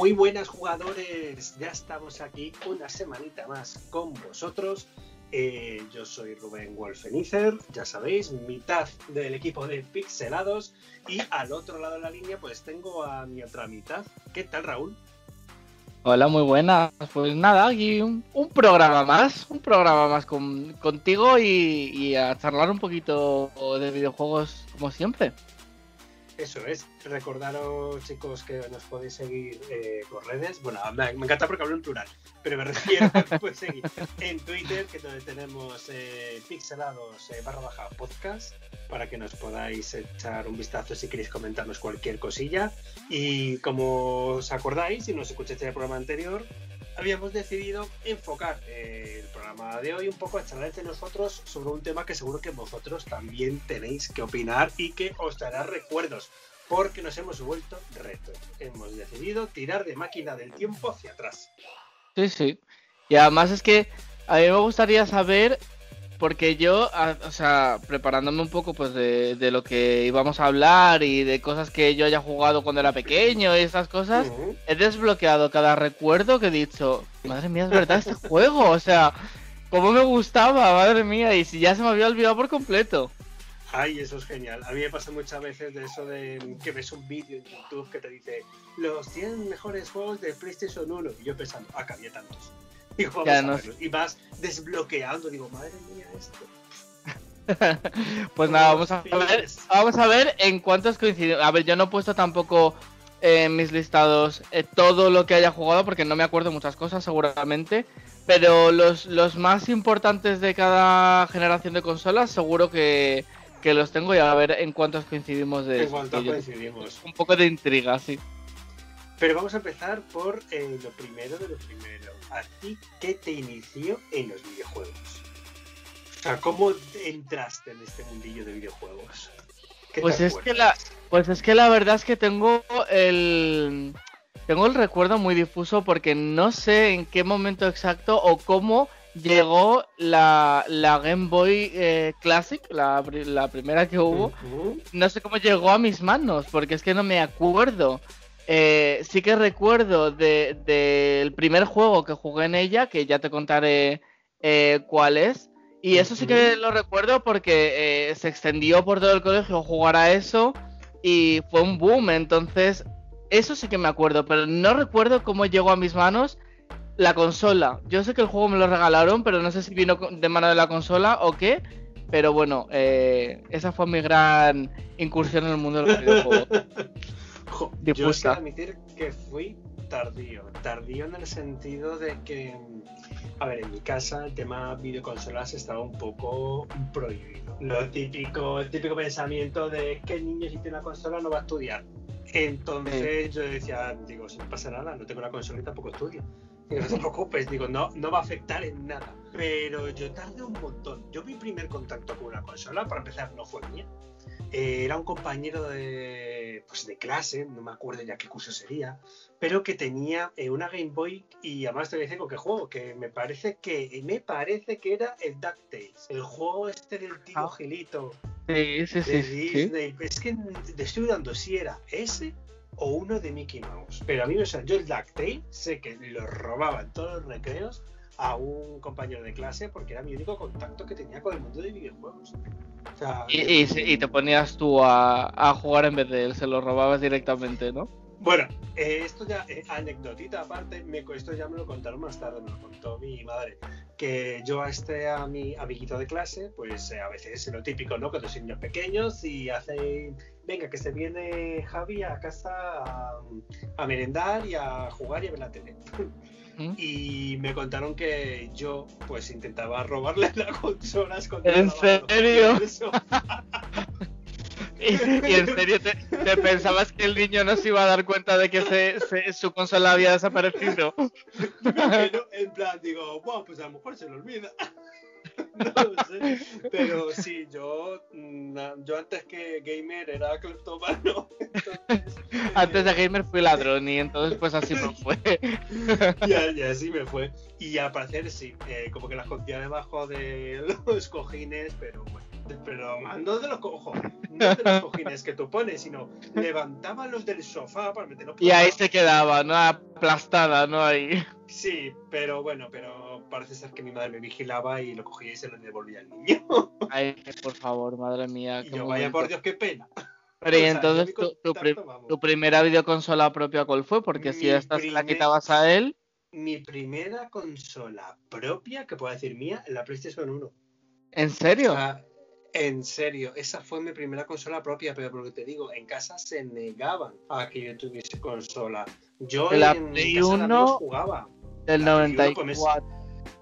Muy buenas jugadores, ya estamos aquí una semanita más con vosotros. Eh, yo soy Rubén Wolfenizer, ya sabéis, mitad del equipo de Pixelados y al otro lado de la línea pues tengo a mi otra mitad. ¿Qué tal Raúl? Hola, muy buenas. Pues nada, aquí un, programa más, un programa más contigo y a charlar un poquito de videojuegos como siempre. Eso es. Recordaros, chicos, que nos podéis seguir eh, por redes. Bueno, me, encanta porque hablo en plural, pero me refiero a que podéis seguir en Twitter, que donde tenemos eh, pixelados eh, barra baja podcast, para que nos podáis echar un vistazo si queréis comentarnos cualquier cosilla. Y como os acordáis, si nos escuchaste el programa anterior, habíamos decidido enfocar el programa de hoy un poco a charlar entre nosotros sobre un tema que seguro que vosotros también tenéis que opinar y que os dará recuerdos, porque nos hemos vuelto reto. Hemos decidido tirar de máquina del tiempo hacia atrás. Sí, sí. Y además es que a mí me gustaría saber porque yo, o sea, preparándome un poco pues de, lo que íbamos a hablar y de cosas que yo haya jugado cuando era pequeño y esas cosas, he desbloqueado cada recuerdo que he dicho, madre mía, es verdad este juego, o sea, cómo me gustaba, madre mía, y si ya se me había olvidado por completo. Ay, eso es genial. A mí me pasa muchas veces de eso de que ves un vídeo en YouTube que te dice los 100 mejores juegos de PlayStation 1 y yo pensando, ah, que había tantos. Y, vas desbloqueando, digo, madre mía, esto. pues nada, vamos a ver, vamos a ver en cuántos coinciden. A ver, yo no he puesto tampoco en mis listados eh, todo lo que haya jugado porque no me acuerdo muchas cosas seguramente. Pero los, los más importantes de cada generación de consolas seguro que, los tengo y a ver en cuántos coincidimos de En cuántos coincidimos. Un poco de intriga, sí. Pero vamos a empezar por eh, lo primero de lo primero. ¿A ti qué te inició en los videojuegos? O sea, ¿cómo entraste en este mundillo de videojuegos? Pues es que la, pues es que la verdad es que tengo el tengo el recuerdo muy difuso porque no sé en qué momento exacto o cómo llegó la, Game Boy eh, Classic, la, primera que hubo. No sé cómo llegó a mis manos porque es que no me acuerdo. Eh, sí que recuerdo del de, primer juego que jugué en ella, que ya te contaré eh, cuál es. Y eso sí que lo recuerdo porque eh, se extendió por todo el colegio jugar a eso y fue un boom. Entonces, eso sí que me acuerdo, pero no recuerdo cómo llegó a mis manos la consola. Yo sé que el juego me lo regalaron, pero no sé si vino de mano de la consola o qué. Pero bueno, esa fue mi gran incursión en el mundo de los videojuegos. yo quiero admitir que fui tardío. Tardío en el sentido de que, a ver, en mi casa el tema videoconsolas estaba un poco prohibido. Lo típico, el típico pensamiento de que el niño si tiene una consola no va a estudiar. Entonces yo decía, digo, si no pasa nada, no tengo una consola y tampoco estudio. no te preocupes, digo, no, no va a afectar en nada. Pero yo tardé un montón. Yo mi primer contacto con una consola, para empezar, no fue mía. Eh, era un compañero de, pues de clase, no me acuerdo ya qué curso sería, pero que tenía eh, una Game Boy y además te voy a decir con qué juego, que me parece que me parece que era el DuckTales, el juego este del tío ah. Gilito sí, sí, de Disney. Es que te estoy dudando si era ese o uno de Mickey Mouse, pero a mí me salió el DuckTales, sé que lo robaba en todos los recreos a un compañero de clase porque era mi único contacto que tenía con el mundo de videojuegos. y, te ponías tú a, jugar en vez de él, se lo robabas directamente, ¿no? Bueno, eh, esto ya, eh, anecdotita aparte, me, esto ya me lo contaron más tarde, me lo contó mi madre, que yo a este, a mi amiguito de clase, pues eh, a veces es lo típico, ¿no? Con los niños pequeños y hace, venga, que se viene Javi a casa a, a merendar y a jugar y a ver la tele. y me contaron que yo pues intentaba robarle las consolas ¿En serio? ¿Y, en serio te, pensabas que el niño no se iba a dar cuenta de que su consola había desaparecido? en plan, digo, bueno, pues a lo mejor se lo olvida. no sé. Pero sí, yo, mm, yo antes que gamer era cleptomano. antes de gamer fui ladrón y entonces pues así me fue. y, así me fue. Y al parecer sí, eh, como que las escondía debajo de los cojines, pero bueno. Pero no de los cojones, no de los cojines que tú pones, sino levantaba los del sofá para meterlos. Y ahí se quedaba, ¿no? Aplastada, ¿no? Ahí. Sí, pero bueno, pero parece ser que mi madre me vigilaba y lo cogía y se lo devolvía al niño. Ay, por favor, madre mía. Y yo, vaya por Dios, qué pena. Pero y entonces tu, primera videoconsola propia, ¿cuál fue? Porque si esta se la quitabas a él. Mi primera consola propia, que puedo decir mía, la PlayStation 1. ¿En serio? En serio, esa fue mi primera consola propia, pero por lo que te digo, en casa se negaban a que yo tuviese consola. Yo la en Play casa 1 jugaba. Del 94.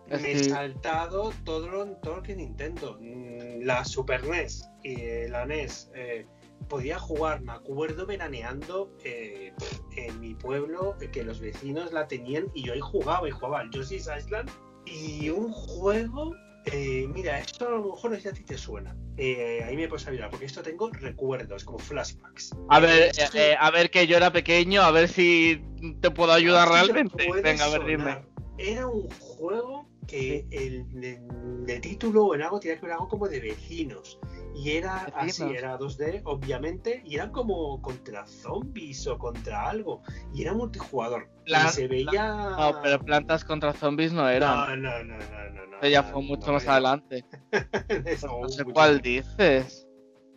Me he saltado todo lo, todo que Nintendo. Mm, la Super NES y la NES. Eh, podía jugar, me acuerdo veraneando eh, en mi pueblo, que los vecinos la tenían y yo ahí jugaba y jugaba al Yoshi's Island y un juego eh, mira, esto a lo mejor a ti te suena. Eh, ahí me puedes ayudar, porque esto tengo recuerdos, como flashbacks. A ver, a ver que yo era pequeño, a ver si te puedo ayudar realmente. Venga, a ver, dime. Era un juego que el de, título en algo tenía que ver algo como de vecinos. Y era así, era 2D, obviamente, y eran como contra zombies o contra algo. Y era multijugador. y se veía. No, pero plantas contra zombies no eran. No, no, no, no, no. ya fue mucho más adelante. no sé cuál dices.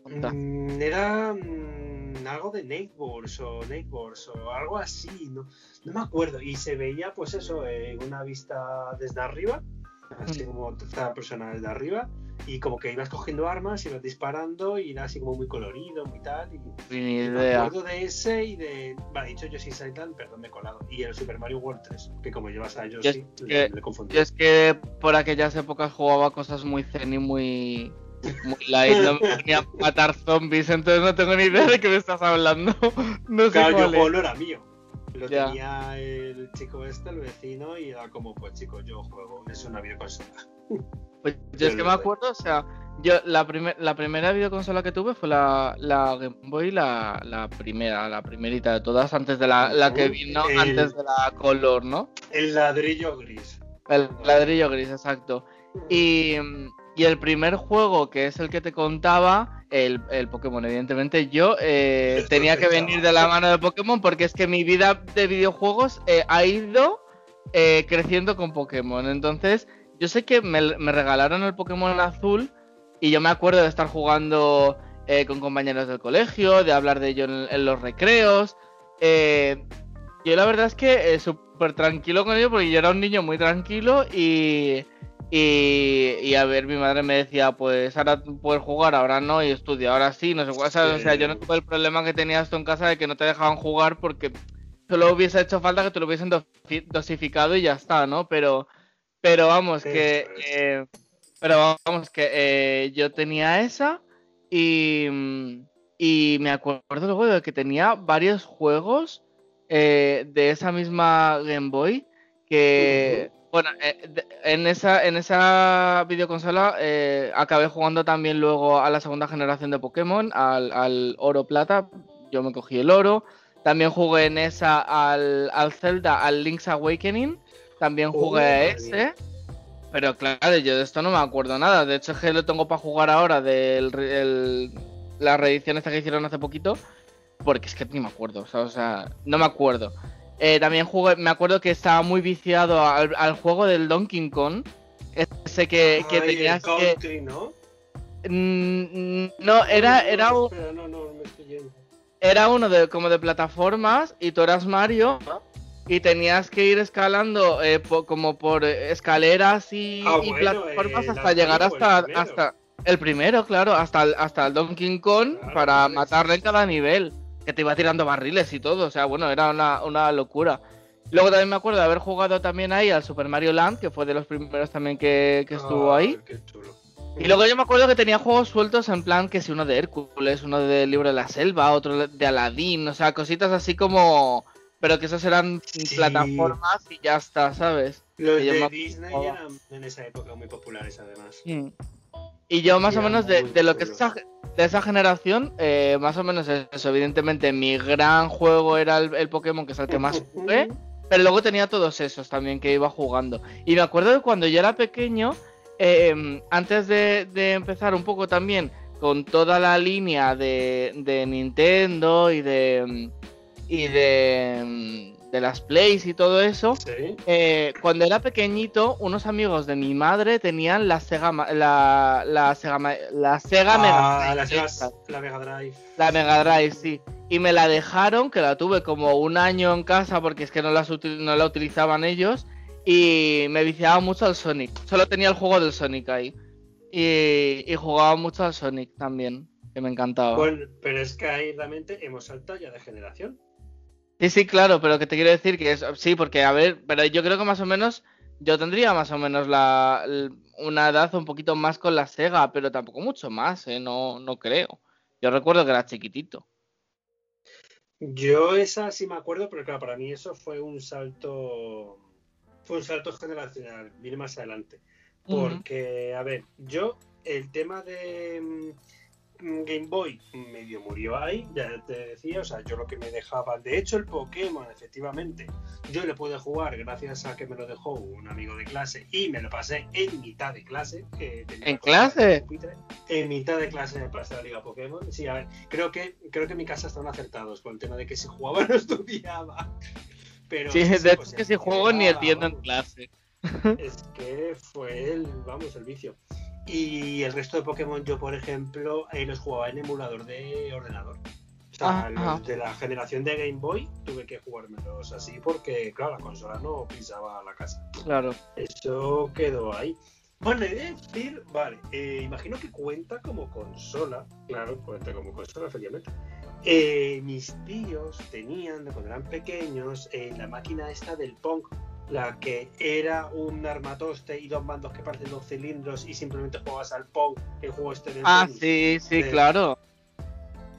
Mm, era mm, algo de Neighbors o Neighbors o algo así, no, no me acuerdo. Y se veía, pues eso, en una vista desde arriba, así como cada persona desde arriba y como que ibas cogiendo armas, ibas disparando y era así como muy colorido, muy tal. Y, Ni idea. Me acuerdo de ese y de. Vale, dicho Yoshi Island, perdón, me he colado. Y el Super Mario World 3, que como llevas a Yoshi, le, le, confundí. es que por aquellas épocas jugaba cosas muy zen y muy. Muy light, no me ponía a matar zombies, entonces no tengo ni idea de qué me estás hablando. No sé claro, cuál yo no era mío. Lo tenía el chico este, el vecino, y era como, pues chico, yo juego, es una videoconsola. Pues yo es que me acuerdo, o sea, yo la, la primera videoconsola que tuve fue la, la Game Boy, la, la, primera, la primerita de todas, antes de la, la que vino, antes de la Color, ¿no? El ladrillo gris. El ladrillo gris, exacto. Y, y el primer juego, que es el que te contaba, el, el Pokémon, evidentemente, yo eh, tenía que venir de la mano de Pokémon porque es que mi vida de videojuegos eh, ha ido eh, creciendo con Pokémon. Entonces, yo sé que me, regalaron el Pokémon azul y yo me acuerdo de estar jugando con compañeros del colegio, de hablar de ello en, los recreos. Eh, yo la verdad es que súper tranquilo con ello porque yo era un niño muy tranquilo y, y, a ver, mi madre me decía, pues ahora puedes jugar, ahora no, y estudia, ahora sí, no sé cuál. O sea, yo no tuve el problema que tenías tú en casa de que no te dejaban jugar porque solo hubiese hecho falta que te lo hubiesen dosificado y ya está, ¿no? Pero pero vamos, que. Eh, pero vamos, que eh, yo tenía esa y. Y me acuerdo luego de que tenía varios juegos eh, de esa misma Game Boy que. Bueno, en esa, en esa videoconsola acabé jugando también luego a la segunda generación de Pokémon, al, al oro plata. Yo me cogí el oro. También jugué en esa al, al Zelda, al Link's Awakening también jugué a ese. Pero claro, yo de esto no me acuerdo nada. De hecho, es que lo tengo para jugar ahora de la reedición esta que hicieron hace poquito. Porque es que ni me acuerdo. O sea, no me acuerdo. Eh, también jugué, me acuerdo que estaba muy viciado al, juego del Donkey Kong. Ese que, que tenías que. ¿no? Mm, no, era, era un. No, no, me estoy Era uno de como de plataformas y tú eras Mario y tenías que ir escalando eh, como por escaleras y, ah, plataformas eh, hasta llegar hasta el hasta el primero, claro, hasta el, hasta el Donkey Kong para matarle en cada nivel, que te iba tirando barriles y todo, o sea, bueno, era una, locura. Luego también me acuerdo de haber jugado también ahí al Super Mario Land, que fue de los primeros también que, estuvo ahí. Y luego yo me acuerdo que tenía juegos sueltos en plan que si uno de Hércules, uno del libro de la selva, otro de Aladdin, o sea, cositas así como pero que esas eran plataformas y ya está, ¿sabes? Los de Disney eran en esa época muy populares además. Y yo más o menos de, lo que es esa, de esa generación, eh, más o menos eso, evidentemente mi gran juego era el, Pokémon, que es el que más jugué, pero luego tenía todos esos también que iba jugando. Y me acuerdo de cuando yo era pequeño, em, antes de, empezar un poco también con toda la línea de, de Nintendo y de y de de las plays y todo eso, eh, cuando era pequeñito, unos amigos de mi madre tenían la Sega, la, la Sega, la Sega ah, Mega Drive. La, Mega Drive. La Mega Drive, sí. Y me la dejaron, que la tuve como un año en casa porque es que no, no la utilizaban ellos. Y me viciaba mucho al Sonic. Solo tenía el juego del Sonic ahí. Y, y jugaba mucho al Sonic también, que me encantaba. Bueno, pero es que ahí realmente hemos saltado ya de generación. Sí, sí, claro, pero que te quiero decir que es, sí, porque a ver, pero yo creo que más o menos, yo tendría más o menos la, una edad un poquito más con la Sega, pero tampoco mucho más, ¿eh? no, no creo. Yo recuerdo que era chiquitito. Yo esa sí me acuerdo, pero claro, para mí eso fue un salto, fue un salto generacional, viene más adelante. Porque, a ver, yo el tema de Game Boy medio murió ahí, ya te decía, o sea, yo lo que me dejaba, de hecho el Pokémon, efectivamente, yo le pude jugar gracias a que me lo dejó un amigo de clase y me lo pasé en mitad de clase. ¿En clase? En mitad de clase me pasé la Liga Pokémon. Sí, a ver, creo que, creo que en mi casa están acertados con el tema de que si jugaba no estudiaba. Pero sí, de hecho que si juego ni entiendo en clase. Es que fue el, vamos, el vicio. Y el resto de Pokémon yo, por ejemplo, eh, los jugaba en emulador de ordenador. O sea, los de la generación de Game Boy tuve que jugármelos así porque, claro, la consola no pisaba la casa. Claro. Eso quedó ahí. Bueno, he de decir, vale, eh, imagino que cuenta como consola. Claro, cuenta como consola, efectivamente. Eh, mis tíos tenían, cuando eran pequeños, la máquina esta del Pong la que era un armatoste y dos mandos que parecen dos cilindros y simplemente juegas al Pong, el juego este de Ah, sí, sí, claro.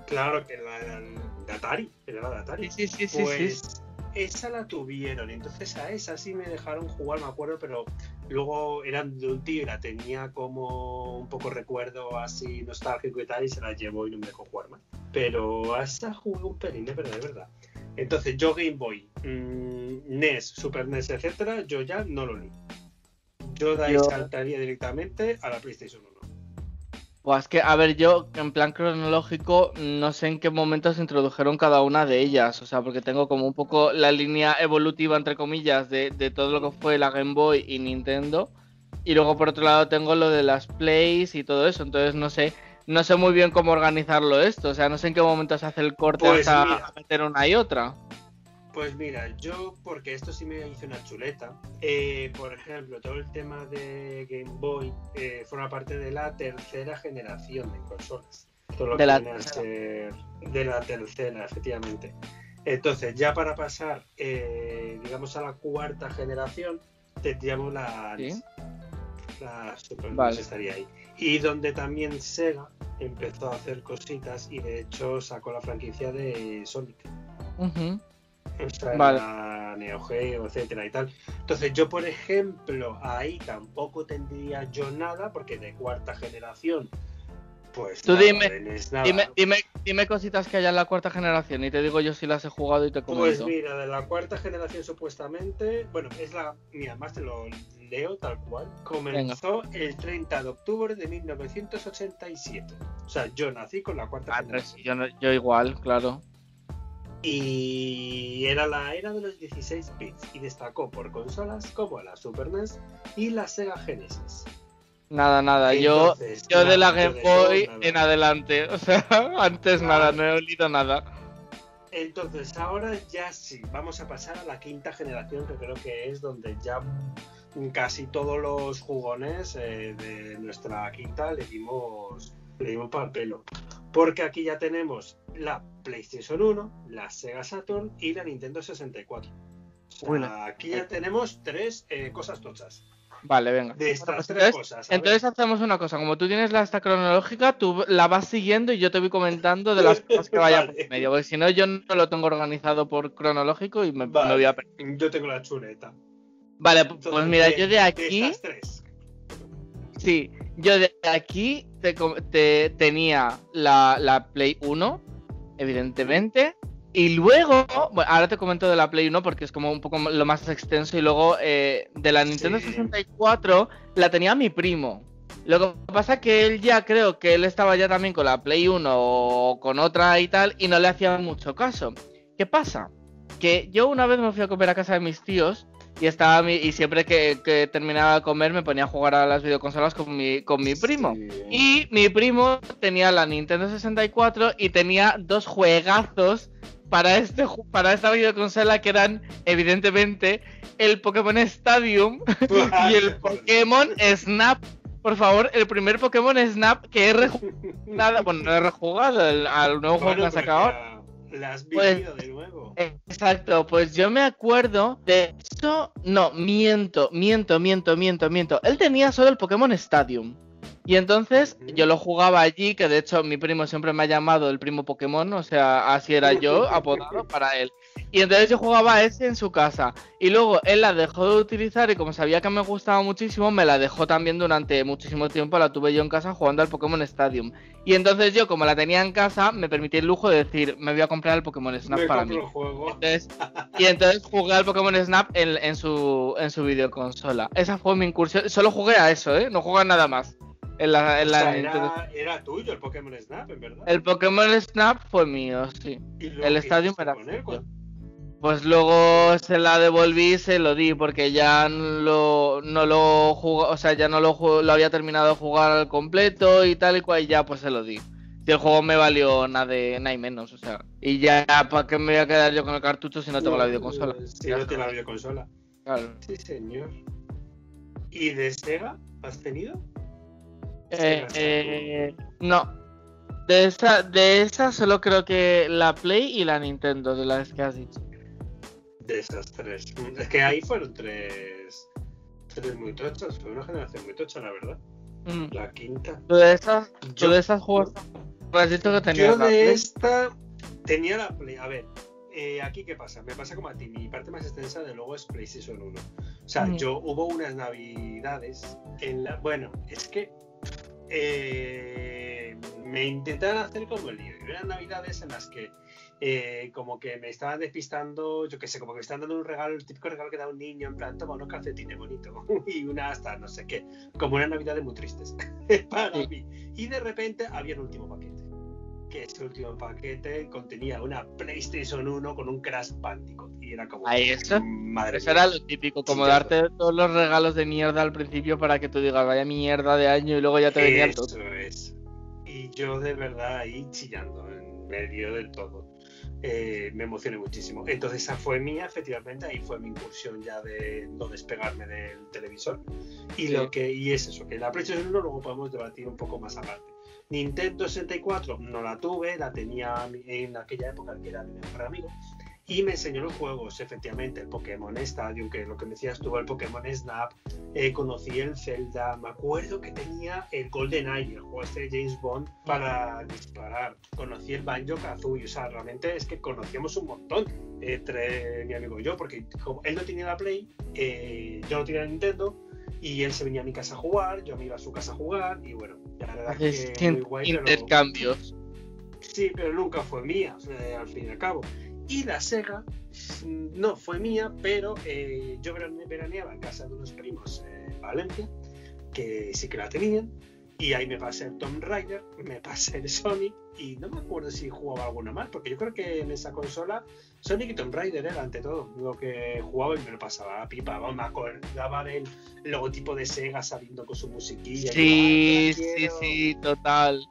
Claro, que era de Atari, era de Atari. Sí, sí, sí, pues, Esa la tuvieron, entonces a esa sí me dejaron jugar, me acuerdo, pero luego eran de un tío y la tenía como un poco recuerdo así nostálgico y tal, y se la llevó y no me dejó jugar más. Pero a esa jugué un pelín, de verdad, de verdad. Entonces, yo Game Boy, mm, NES, Super NES, etcétera, yo ya no lo leo. Yo de ahí saltaría directamente a la PlayStation 1. Pues que, a ver, yo en plan cronológico no sé en qué momento se introdujeron cada una de ellas, o sea, porque tengo como un poco la línea evolutiva, entre comillas, de, de todo lo que fue la Game Boy y Nintendo, y luego por otro lado tengo lo de las Plays y todo eso, entonces no sé no sé muy bien cómo organizarlo esto. O sea, no sé en qué momento se hace el corte pues hasta meter una y otra. Pues mira, yo, porque esto sí me hizo una chuleta, eh, por ejemplo, todo el tema de Game Boy eh, forma parte de la tercera generación de consolas. Todo lo de, que la de la tercera, efectivamente. Entonces, ya para pasar, eh, digamos, a la cuarta generación, tendríamos la, la Super vale. estaría ahí y donde también Sega empezó a hacer cositas y de hecho sacó la franquicia de Sonic. O sea, la Neo Geo, etcétera y tal. Entonces yo, por ejemplo, ahí tampoco tendría yo nada, porque de cuarta generación, pues Tú dime, dime, dime, dime, cositas que haya en la cuarta generación y te digo yo si las he jugado y te comento. Pues mira, de la cuarta generación supuestamente, bueno, es la, mira, más te lo leo tal cual, comenzó el 30 de octubre de 1987. O sea, yo nací con la cuarta ah, generación. Yo, yo igual, claro. Y era la era de los 16 bits y destacó por consolas como la Super NES y la Sega Genesis. Nada, nada, yo, yo de la Game Boy en adelante, o sea, antes nada, no he olido nada. Entonces, ahora ya sí, vamos a pasar a la quinta generación, que creo que es donde ya casi todos los jugones eh, de nuestra quinta le dimos, le dimos para el pelo. Porque aquí ya tenemos la PlayStation 1, la Sega Saturn y la Nintendo 64. aquí ya tenemos tres eh, cosas tochas. Vale, venga. De estas tres cosas. Entonces hacemos una cosa, como tú tienes la esta cronológica, tú la vas siguiendo y yo te voy comentando de las cosas que vaya por medio, porque si no yo no lo tengo organizado por cronológico y me, voy a Yo tengo la chuleta. Vale, pues mira, yo de aquí. Sí, yo de aquí te, tenía la, Play 1, evidentemente. Y luego, bueno, ahora te comento de la Play 1 porque es como un poco lo más extenso. Y luego eh, de la Nintendo 64 la tenía mi primo. Lo que pasa es que él ya creo que él estaba ya también con la Play 1 o con otra y tal, y no le hacía mucho caso. ¿Qué pasa? Que yo una vez me fui a comer a casa de mis tíos y estaba mi, y siempre que, terminaba de comer me ponía a jugar a las videoconsolas con mi, con mi primo. Y mi primo tenía la Nintendo 64 y tenía dos juegazos para, este, para esta videoconsola que eran evidentemente el Pokémon Stadium y el Pokémon Snap por favor, el primer Pokémon Snap que he rejugado, bueno, no he rejugado al nuevo juego que han sacado. La has pues, vivido de nuevo. Exacto, pues yo me acuerdo de eso. No, miento, miento, miento, miento, miento. Él tenía solo el Pokémon Stadium. Y entonces yo lo jugaba allí, que de hecho mi primo siempre me ha llamado el primo Pokémon, o sea, así era yo, apodado para él. Y entonces yo jugaba ese en su casa. Y luego él la dejó de utilizar y como sabía que me gustaba muchísimo, me la dejó también durante muchísimo tiempo. La tuve yo en casa jugando al Pokémon Stadium. Y entonces yo, como la tenía en casa, me permití el lujo de decir, me voy a comprar el Pokémon Snap para mí. y entonces jugué al Pokémon Snap en, su, en su videoconsola. Esa fue mi incursión. Solo jugué a eso, ¿eh? No jugué a nada más. En la, era, tuyo el Pokémon Snap, en verdad. El Pokémon Snap fue mío, sí. el Stadium era. Pues luego se la devolví y se lo di porque ya no lo, no lo jugó, o sea, ya no lo, lo había terminado de jugar al completo y tal y cual, y ya pues se lo di. Y el juego me valió nada de nada y menos, o sea. Y ya, ¿para qué me voy a quedar yo con el cartucho si no tengo la videoconsola? Si no tengo la videoconsola. Claro. Sí, señor. ¿Y de Sega has tenido? Eh, eh, no. De esa, de esa solo creo que la Play y la Nintendo, de las que has dicho de esas tres. Es que ahí fueron tres, tres muy tochas, fue una generación muy tocha, la verdad. Mm. La quinta. ¿Tú de esas, yo, de esas juegos que tenía Yo de esta tenía la Play. A ver, eh, aquí qué pasa, me pasa como a ti, mi parte más extensa de luego es PlayStation 1. O sea, mm. yo hubo unas navidades en la... Bueno, es que eh, me intentaron hacer como el lío. Eran navidades en las que eh, como que me estaban despistando, yo qué sé, como que me estaban dando un regalo, el típico regalo que da un niño, en plan, toma unos calcetines bonitos y una hasta no sé qué, como una Navidad de muy tristes para mí. Y de repente había el último paquete, que ese último paquete contenía una PlayStation 1 con un Crash Bandicoot y era como... Ahí eso, madre eso era lo típico, como darte todos los regalos de mierda al principio para que tú digas, vaya mierda de año y luego ya te venía todo. Eso es. Y yo de verdad ahí chillando en medio de todo. Eh, me emocioné muchísimo. Entonces esa fue mía, efectivamente, ahí fue mi incursión ya de no despegarme del televisor. Y lo que y es eso, que la PlayStation 1 luego podemos debatir un poco más aparte. Nintendo 64 no la tuve, la tenía en aquella época que era mi mejor amigo y me enseñó los juegos, efectivamente, el Pokémon Stadium, que lo que me decías tú, el Pokémon Snap, eh, conocí el Zelda, me acuerdo que tenía el Golden Eye, el juego este de James Bond para disparar, conocí el Banjo Kazooie, o sea, realmente es que conocíamos un montón entre mi amigo y yo, porque como él no tenía la Play, eh, yo no tenía la Nintendo, y él se venía a mi casa a jugar, yo me iba a su casa a jugar, y bueno, la verdad es que muy guay, intercambios. Sí, pero nunca fue mía, al fin y al cabo. Y la Sega no fue mía, pero eh, yo veraneaba en casa de unos primos en Valencia, que sí que la tenían, y ahí me pasé el Tomb Raider, me pasé el Sonic, y no me acuerdo si jugaba alguna más, porque yo creo que en esa consola Sonic y Tomb Raider era ante todo lo que jugaba y me lo pasaba a pipa. Me acordaba del logotipo de Sega saliendo con su musiquilla. Sí, sí, sí, total.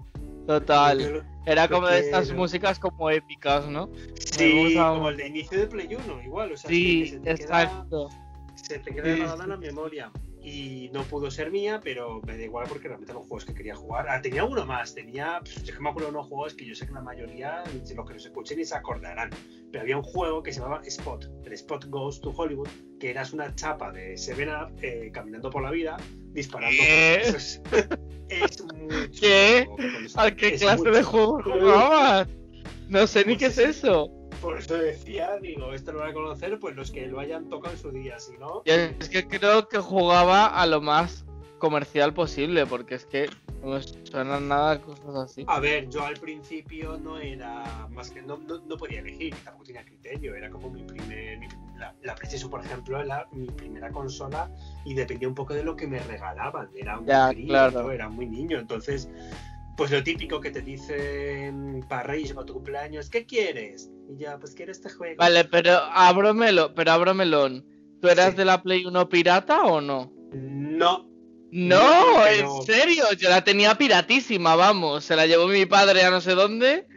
Total. Era como de estas músicas como épicas, ¿no? Sí, como el de inicio de Play 1, igual. O sea, sí, se exacto. se te queda grabada en la memoria. Y no pudo ser mía, pero me da igual porque realmente los juegos que quería jugar. Ah, tenía uno más, tenía. Pues, yo que me acuerdo de unos juegos que yo sé que la mayoría, los que nos escuchen, ni se acordarán. Pero había un juego que se llamaba Spot, el Spot Goes to Hollywood, que eras una chapa de Seven Up eh, caminando por la vida, disparando. Es, ¿Qué? ¿A qué clase de juego jugabas? No sé ni pues qué es eso. Por eso decía, digo, esto lo van a conocer, pues los que lo hayan tocado en su día, si no. Es que creo que jugaba a lo más comercial posible, porque es que No me suenan nada cosas así. A ver, yo al principio no era más que no, no, podía elegir, tampoco tenía criterio, era como mi primer la, la, PlayStation, por ejemplo, era mi primera consola y dependía un poco de lo que me regalaban, era un ya, claro. era muy niño, entonces pues lo típico que te dicen para Reyes o tu cumpleaños, ¿qué quieres? Y ya, pues quiero este juego. Vale, pero ábromelo, pero ábromelo. ¿Tú eras de la Play 1 pirata o no? No, no, en serio, yo la tenía piratísima, vamos. Se la llevó mi padre a no sé dónde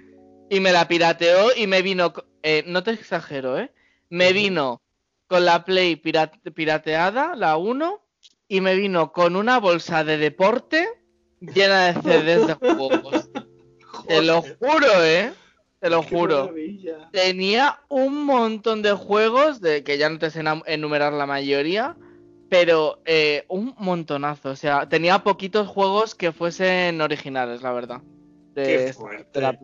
y me la pirateó y me vino. Eh, no te exagero, ¿eh? Me vino con la Play pirateada, la 1, y me vino con una bolsa de deporte llena de CDs de juegos. Te lo juro, ¿eh? Te lo juro. Tenía un montón de juegos, de que ya no te sé enumerar la mayoría, pero eh, un montonazo. O sea, tenía poquitos juegos que fuesen originales, la verdad. Qué fuerte. Mm.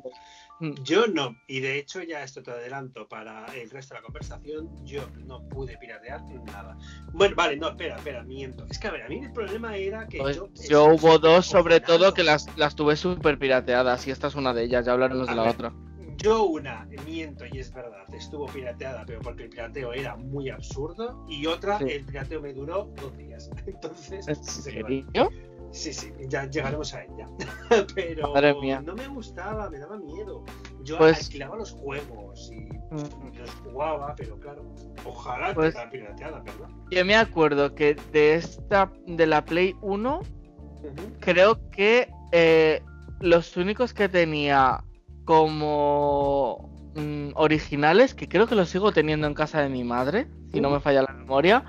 Yo no, y de hecho ya esto te adelanto para el resto de la conversación, yo no pude piratear nada. Bueno, vale, no, espera, espera, miento. Es que a ver, a mí el problema era que pues yo... Yo hubo dos sobre todo que las, las tuve súper pirateadas y esta es una de ellas, ya hablaremos de la otra. Yo una, miento y es verdad, estuvo pirateada, pero porque el pirateo era muy absurdo. Y otra, el pirateo me duró dos días. Entonces, ¿En serio? Sí, sí, ya llegaremos a ella. pero no me gustaba, me daba miedo. Yo pues... alquilaba los juegos y mm. los jugaba, pero claro, ojalá pues... pirateada, ¿verdad? Yo me acuerdo que de esta, de la Play 1, creo que eh, los únicos que tenía como mm, originales, que creo que los sigo teniendo en casa de mi madre, si no me falla la memoria.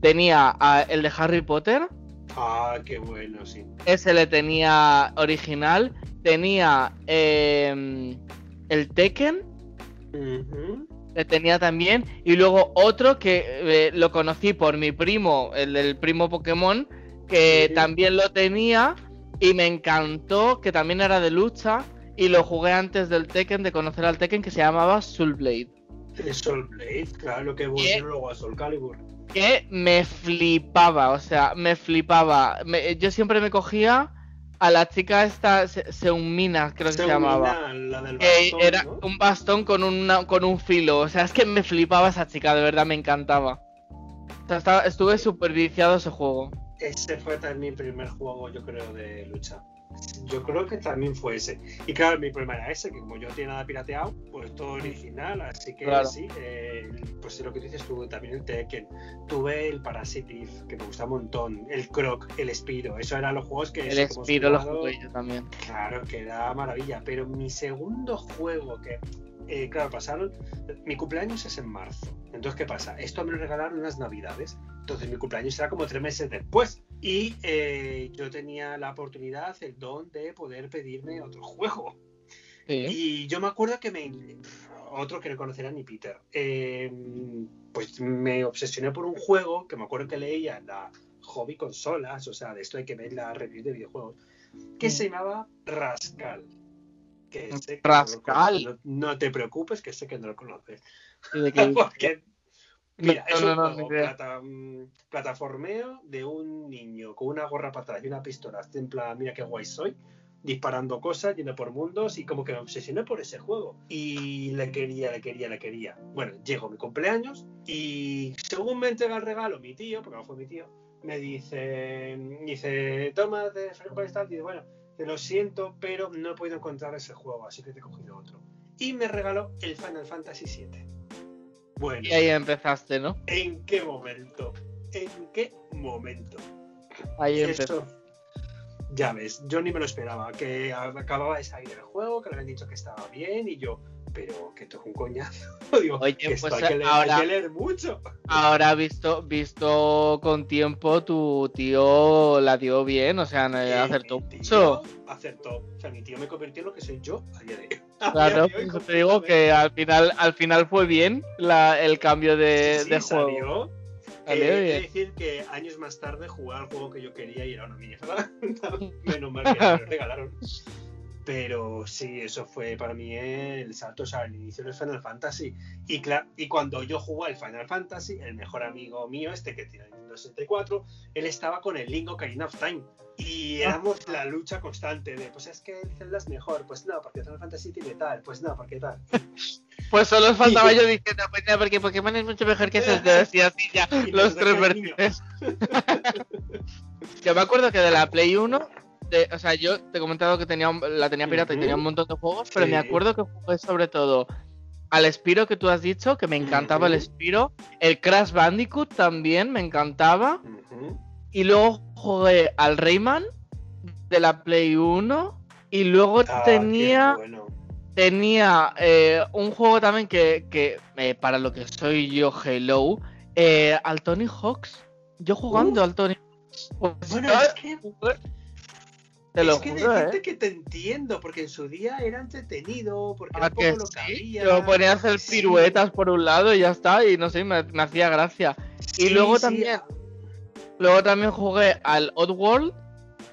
Tenía el de Harry Potter. Ah, qué bueno, sí. Ese le tenía original. Tenía em, el Tekken. Le tenía también. Y luego otro que eh, lo conocí por mi primo, el del primo Pokémon, que también lo tenía y me encantó, que también era de lucha y lo jugué antes del Tekken, de conocer al Tekken, que se llamaba Soul Blade. Soul Blade, claro, que evolucionó luego a Soul Calibur. Que me flipaba, o sea, me flipaba. yo siempre me cogía a la chica esta, Seumina, creo que se llamaba. La del bastón, era un bastón con, una, con un filo. O sea, es que me flipaba esa chica, de verdad me encantaba. O sea, estaba, estuve súper viciado ese juego. Ese fue también mi primer juego, yo creo, de lucha. Yo creo que también fue ese. Y claro, mi problema era ese, que como yo no tenía nada pirateado, pues todo original, así que sí, eh, pues lo que dices tú, también el Tekken, tuve el Parasitive, que me gusta un montón, el Croc, el Spiro, eso eran los juegos que... El Spiro lo jugué yo también. Claro, que era maravilla, pero mi segundo juego que eh, claro, pasaron. Mi cumpleaños es en marzo. Entonces, ¿qué pasa? Esto me lo regalaron unas navidades. Entonces, mi cumpleaños era como tres meses después. Y eh, yo tenía la oportunidad, el don de poder pedirme otro juego. Y yo me acuerdo que me. Otro que no conocerá ni Peter. Em, pues me obsesioné por un juego que me acuerdo que leía en la hobby consolas, o sea, de esto hay que ver la review de videojuegos, que se llamaba Rascal que Rascal. No, te preocupes, que sé que no lo conoces. Porque, mira, es un mm, plataformeo de un niño con una gorra para atrás y una pistola. En plan, mira qué guay soy disparando cosas, yendo por mundos y como que me obsesioné por ese juego. Y le quería, le quería, le quería. Bueno, llegó mi cumpleaños y según me entrega el regalo mi tío, porque no fue mi tío, me dice, dice, toma de y dice, bueno, te lo siento, pero no he podido encontrar ese juego, así que te he cogido otro. Y me regaló el Final Fantasy VII. Bueno. Y ahí empezaste, ¿no? ¿En qué momento? ¿En qué momento? Ahí empezó. Ya ves, yo ni me lo esperaba, que acababa de salir el juego, que le habían dicho que estaba bien y yo, pero que esto es un coñazo. Digo, Oye, que pues hay, que leer, ahora, hay que leer mucho. Ahora, visto, visto con tiempo, tu tío la dio bien, o sea, acertó mucho. Acertó. O sea, mi tío me convirtió en lo que soy yo a día de Claro, pues te digo que al final, al final fue bien la, el cambio de, sí, de juego. Salió. Eh, decir que años más tarde jugar al juego que yo quería y era una mierda. Menos mal que me lo regalaron. Pero sí, eso fue para mí el salto, o sea, el inicio del Final Fantasy. Y, y cuando yo jugué al Final Fantasy, el mejor amigo mío, este que tiene el Nintendo 64, él estaba con el Link Ocarina of Time. Y ah. éramos la lucha constante de, pues es que el Zelda es mejor, pues no, porque Final Fantasy tiene tal, pues no, porque tal. Pues solo faltaba yo diciendo, pues no, porque Pokémon es mucho mejor que esos dos, y así ya, los tres versiones. yo me acuerdo que de la Play 1 o sea, yo te he comentado que tenía la tenía pirata y tenía un montón de juegos, pero me acuerdo que jugué sobre todo al Spiro que tú has dicho, que me encantaba el Spiro, el Crash Bandicoot también me encantaba, y luego jugué al Rayman de la Play 1, y luego ah, tenía tenía eh, un juego también que, que eh, para lo que soy yo, Hello, eh, al Tony Hawks. Yo jugando al Tony Hawks. Bueno, es que te lo es que juro, ¿eh? que te entiendo, porque en su día era entretenido, porque era poco lo que había. Yo ponía a hacer piruetas por un lado y ya está, y no sé, me, hacía gracia. y luego también. Luego también jugué al Oddworld.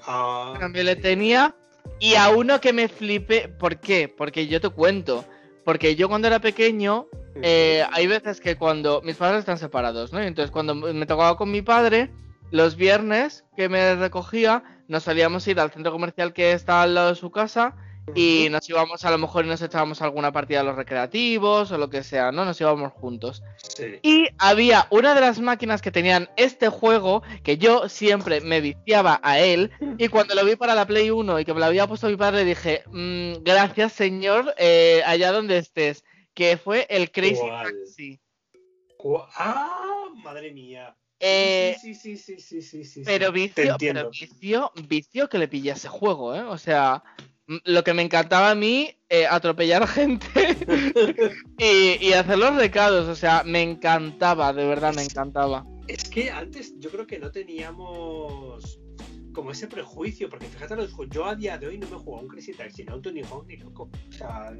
Ah, también le tenía. Y a uno que me flipé. ¿Por qué? Porque yo te cuento. Porque yo cuando era pequeño, eh, hay veces que cuando mis padres están separados, ¿no? Entonces cuando me tocaba con mi padre, los viernes que me recogía, nos salíamos a ir al centro comercial que está al lado de su casa y nos íbamos a lo mejor y nos echábamos alguna partida a los recreativos o lo que sea, ¿no? Nos íbamos juntos. Y había una de las máquinas que tenían este juego que yo siempre me viciaba a él y cuando lo vi para la Play 1 y que me lo había puesto mi padre dije, mm, gracias señor, eh, allá donde estés, que fue el Crazy Taxi. ¡Ah! Madre mía. Eh, sí, sí, sí, sí, sí, sí, Pero vicio, pero vicio, vicio que le pillase juego, ¿eh? O sea, lo que me encantaba a mí, eh, atropellar gente y, y, hacer los recados, o sea, me encantaba, de verdad me encantaba. Es que antes yo creo que no teníamos como ese prejuicio, porque fíjate, yo a día de hoy no me juego a un Crazy Taxi, ni a un Tony Hawk ni loco. O sea,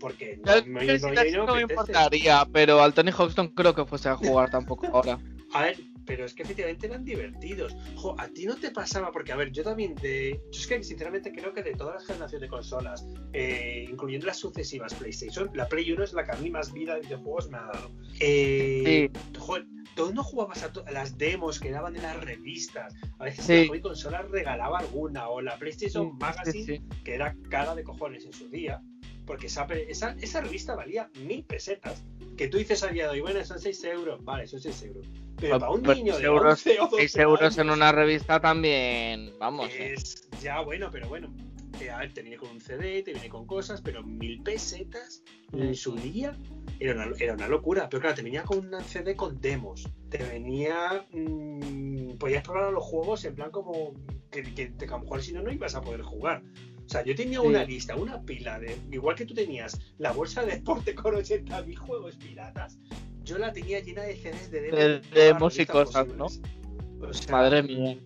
porque no, me, no, no me importaría, pero al Tony Hawk no creo que fuese a jugar tampoco ahora. A ver, pero es que efectivamente eran divertidos. Jo, a ti no te pasaba, porque a ver, yo también de. Yo es que sinceramente creo que de todas las generaciones de consolas, eh, incluyendo las sucesivas PlayStation, la Play 1 es la que a mí más vida de videojuegos me ha dado. Eh, Joder, tú no jugabas a, las demos que daban en las revistas. A veces sí. la consola regalaba alguna, o la PlayStation Magazine, que era cara de cojones en su día porque esa, esa, esa, revista valía mil pesetas. Que tú dices al día de hoy, bueno, son 6 euros. Vale, son 6 euros. Pero para un niño de euros, 6 euros en una revista también, vamos. Eh. Es ya bueno, pero bueno. Eh, a ver, te viene con un CD, te viene con cosas, pero mil pesetas en su día era una, era una locura. Pero claro, te venía con un CD con demos. Te venía. Mmm, podías probar los juegos en plan como que, que, que a lo mejor si no, no ibas a poder jugar. O sea, yo tenía una lista, una pila de. Igual que tú tenías la bolsa de deporte con 80.000 juegos piratas, yo la tenía llena de CDs de. De, y cosas, ¿no? Madre mía.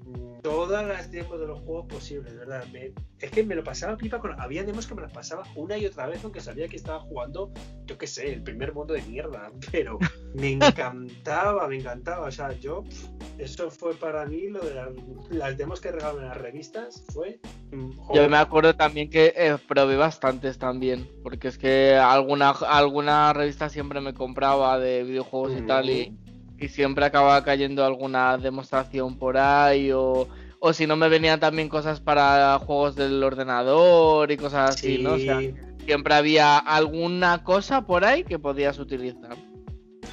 Todas las demos de los juegos posibles, ¿verdad? es que me lo pasaba pipa con. Había demos que me las pasaba una y otra vez, aunque sabía que estaba jugando, yo qué sé, el primer mundo de mierda. Pero me encantaba, me encantaba. O sea, yo. Eso fue para mí lo de las, demos que regalaban en las revistas. Fue. Mm, yo me acuerdo también que eh, probé bastantes también. Porque es que alguna, alguna revista siempre me compraba de videojuegos y tal. Y y siempre acababa cayendo alguna demostración por ahí o, o si no me venían también cosas para juegos del ordenador y cosas así, ¿no? O sea, siempre había alguna cosa por ahí que podías utilizar.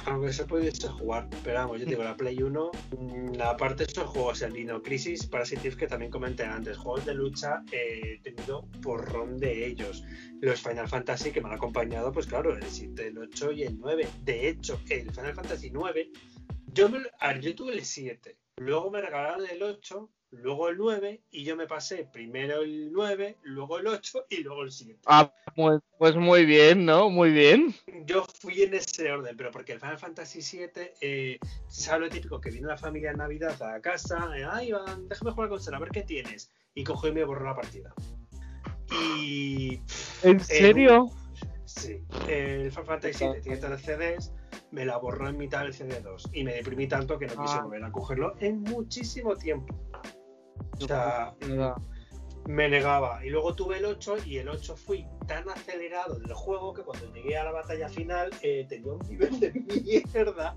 Aunque se pudiese jugar, pero vamos, yo digo, la Play 1, mm, la parte de esos juegos, el Dino Crisis, Parasite que también comenté antes, juegos de lucha, he tenido porrón de ellos. Los Final Fantasy que me han acompañado, pues claro, el 7, el 8 y el 9. De hecho, el Final Fantasy 9 yo, me, yo tuve el 7, luego me regalaron el 8, luego el 9 y yo me pasé primero el 9, luego el 8 y luego el 7. Ah, pues, pues, muy bien, ¿no? Muy bien. Yo fui en ese orden, pero porque el Final Fantasy 7, eh, ¿sabes lo típico? Que viene la familia en Navidad a casa, eh, ay, Iván, déjame jugar con a ver qué tienes. Y cojo y me borró la partida. Y. ¿En serio? sí. El Final Fantasy 7 tiene tres CDs me la borró en mitad del CD2 y me deprimí tanto que no quise ah. volver a cogerlo en muchísimo tiempo. O sea, me negaba. Y luego tuve el 8 y el 8 fui tan acelerado del juego que cuando llegué a la batalla final eh, tenía un nivel de mierda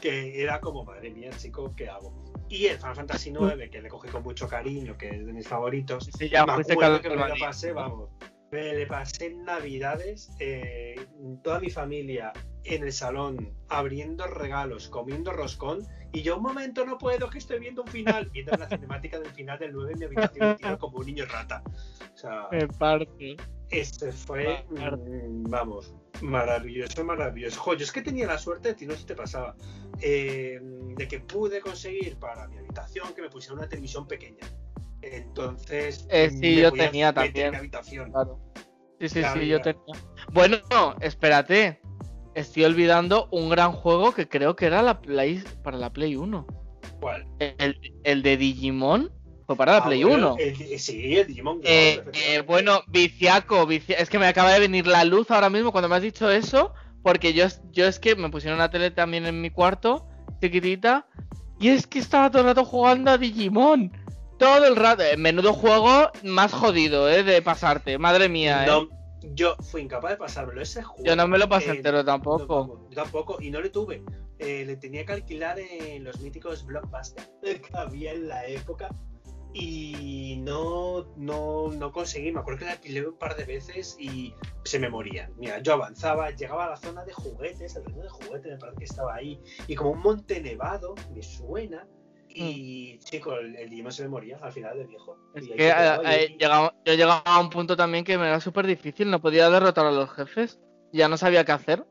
que era como, madre mía, chico, ¿qué hago? Y el Final Fantasy IX, que le cogí con mucho cariño, que es de mis favoritos, sí, ya, me acuerdo que me lo pasé, vamos. Me le pasé Navidades, eh, toda mi familia en el salón, abriendo regalos, comiendo roscón, y yo un momento no puedo, que estoy viendo un final, viendo la cinemática del final del 9 en mi habitación como un niño rata. O sea, parte. Este fue, mm, vamos, maravilloso, maravilloso. Jo, yo es que tenía la suerte, de no si te pasaba, eh, de que pude conseguir para mi habitación que me pusiera una televisión pequeña. Entonces, eh, sí, yo tenía también. habitación. Sí, sí, sí, yo tenía. Bueno, espérate. Estoy olvidando un gran juego que creo que era la Play para la Play 1. ¿Cuál? El, de Digimon fue para la ah, Play 1. sí, el Digimon. Eh, eh, bueno, viciaco, es que me acaba de venir la luz ahora mismo cuando me has dicho eso, porque yo, yo es que me pusieron una tele también en mi cuarto, chiquitita, y es que estaba todo el rato jugando a Digimon todo el rato. Eh, menudo juego más jodido, ¿eh? De pasarte. Madre mía, ¿eh? yo fui incapaz de pasármelo. Ese juego. Yo no me lo pasé entero tampoco. Yo tampoco. Y no le tuve. Eh, le tenía que alquilar en los míticos blockbusters que había en la época. Y no, no, no conseguí. Me acuerdo que la alquilé un par de veces y se me moría. Mira, yo avanzaba, llegaba a la zona de juguetes, el reino de juguetes me parece que estaba ahí. Y como un monte nevado, me suena y chico, el, el se me moría al final de viejo. Es que eh, eh, yo llegaba a un punto también que me era súper difícil, no podía derrotar a los jefes, ya no sabía qué hacer.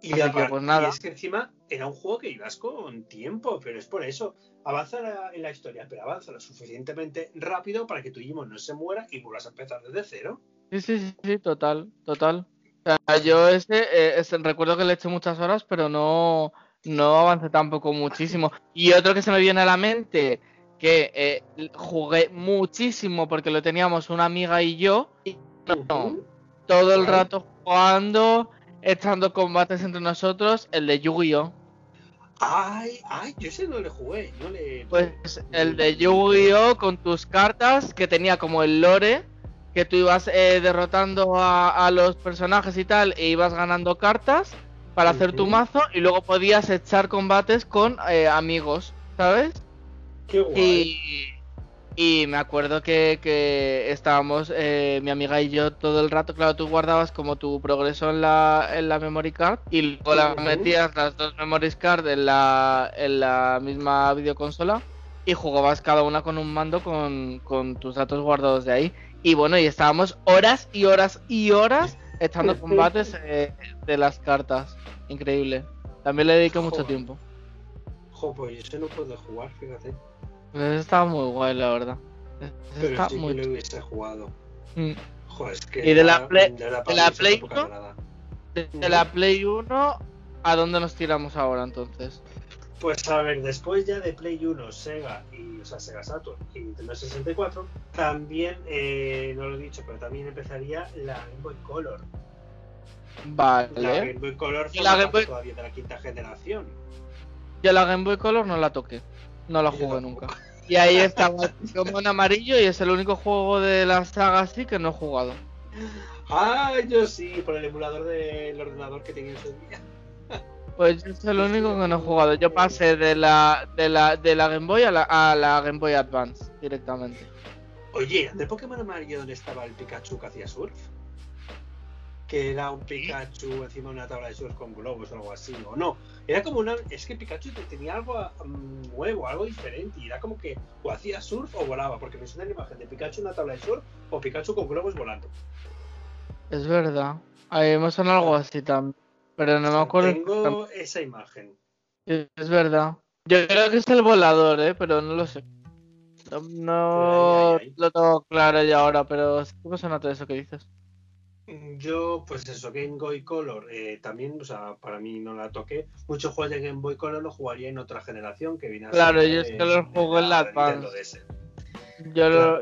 y, que, pues nada. es que encima era un juego que ibas con tiempo, pero es por eso. Avanza en la historia, pero avanza lo suficientemente rápido para que tu Digimon no se muera y vuelvas a empezar desde cero. Sí, sí, sí, total, total. O sea, yo ese, eh, ese, recuerdo que le eché muchas horas, pero no, no avancé tampoco muchísimo. Y otro que se me viene a la mente, que eh, jugué muchísimo porque lo teníamos una amiga y yo, y todo el rato jugando, echando combates entre nosotros, el de Yu-Gi-Oh! Ay, ay, yo ese no le jugué, no le... Pues el de Yu-Gi-Oh! con tus cartas, que tenía como el lore, que tú ibas eh, derrotando a, a los personajes y tal, e ibas ganando cartas para hacer tu mazo y luego podías echar combates con eh, amigos, ¿sabes? Qué guay. Y, me acuerdo que, estábamos, eh, mi amiga y yo, todo el rato, claro, tú guardabas como tu progreso en la, en la memory card y luego la metías las dos memory card en la, en la misma videoconsola y jugabas cada una con un mando con, con tus datos guardados de ahí. Y bueno, y estábamos horas y horas y horas echando combates eh, de las cartas. Increíble. También le dedico mucho tiempo. Jo, pues ese no puedo jugar, fíjate. Pues estaba muy guay, la verdad. Pero está sí muy... que lo hubiese jugado. Mm. es que y de la, Play, de la, Play 1, de, la Play 1, ¿a dónde nos tiramos ahora entonces? Pues a ver, después ya de Play 1, Sega y o sea, Sega Saturn y Nintendo 64, también, eh, no lo he dicho, pero también empezaría la Game Boy Color. Vale. La Game Boy Color fue la Game Boy... todavía de la quinta generación. Yo la Game Boy Color no la toqué, no la jugué nunca. Y ahí estaba como en amarillo y es el único juego de la saga así que no he jugado. Ah, yo sí, por el emulador del ordenador que tenía en su día. Pues yo es el único que no he jugado. Yo pasé de la, de la, de la Game Boy a la, a la Game Boy Advance directamente. Oye, ¿de Pokémon amarillo dónde estaba el Pikachu que hacía surf? Que era un Pikachu encima de una tabla de surf con globos o algo así, o no. Era como una. Es que Pikachu tenía algo mm, nuevo, algo diferente. Y era como que o hacía surf o volaba. Porque me suena la imagen de Pikachu en una tabla de surf o Pikachu con globos volando. Es verdad. A mí me suena algo así también. Pero no me acuerdo. Tengo esa imagen. Es verdad. Yo creo que es el volador, ¿eh? pero no lo sé. No, lo tengo claro ya ahora, pero ¿qué pasa nota eso que dices? Yo, pues eso, Game Boy Color eh, también, o sea, para mí no la toqué. Muchos juegos de Game Boy Color lo jugaría en otra generación que vino a Claro, yo es que los juego en la Advance. Yo lo.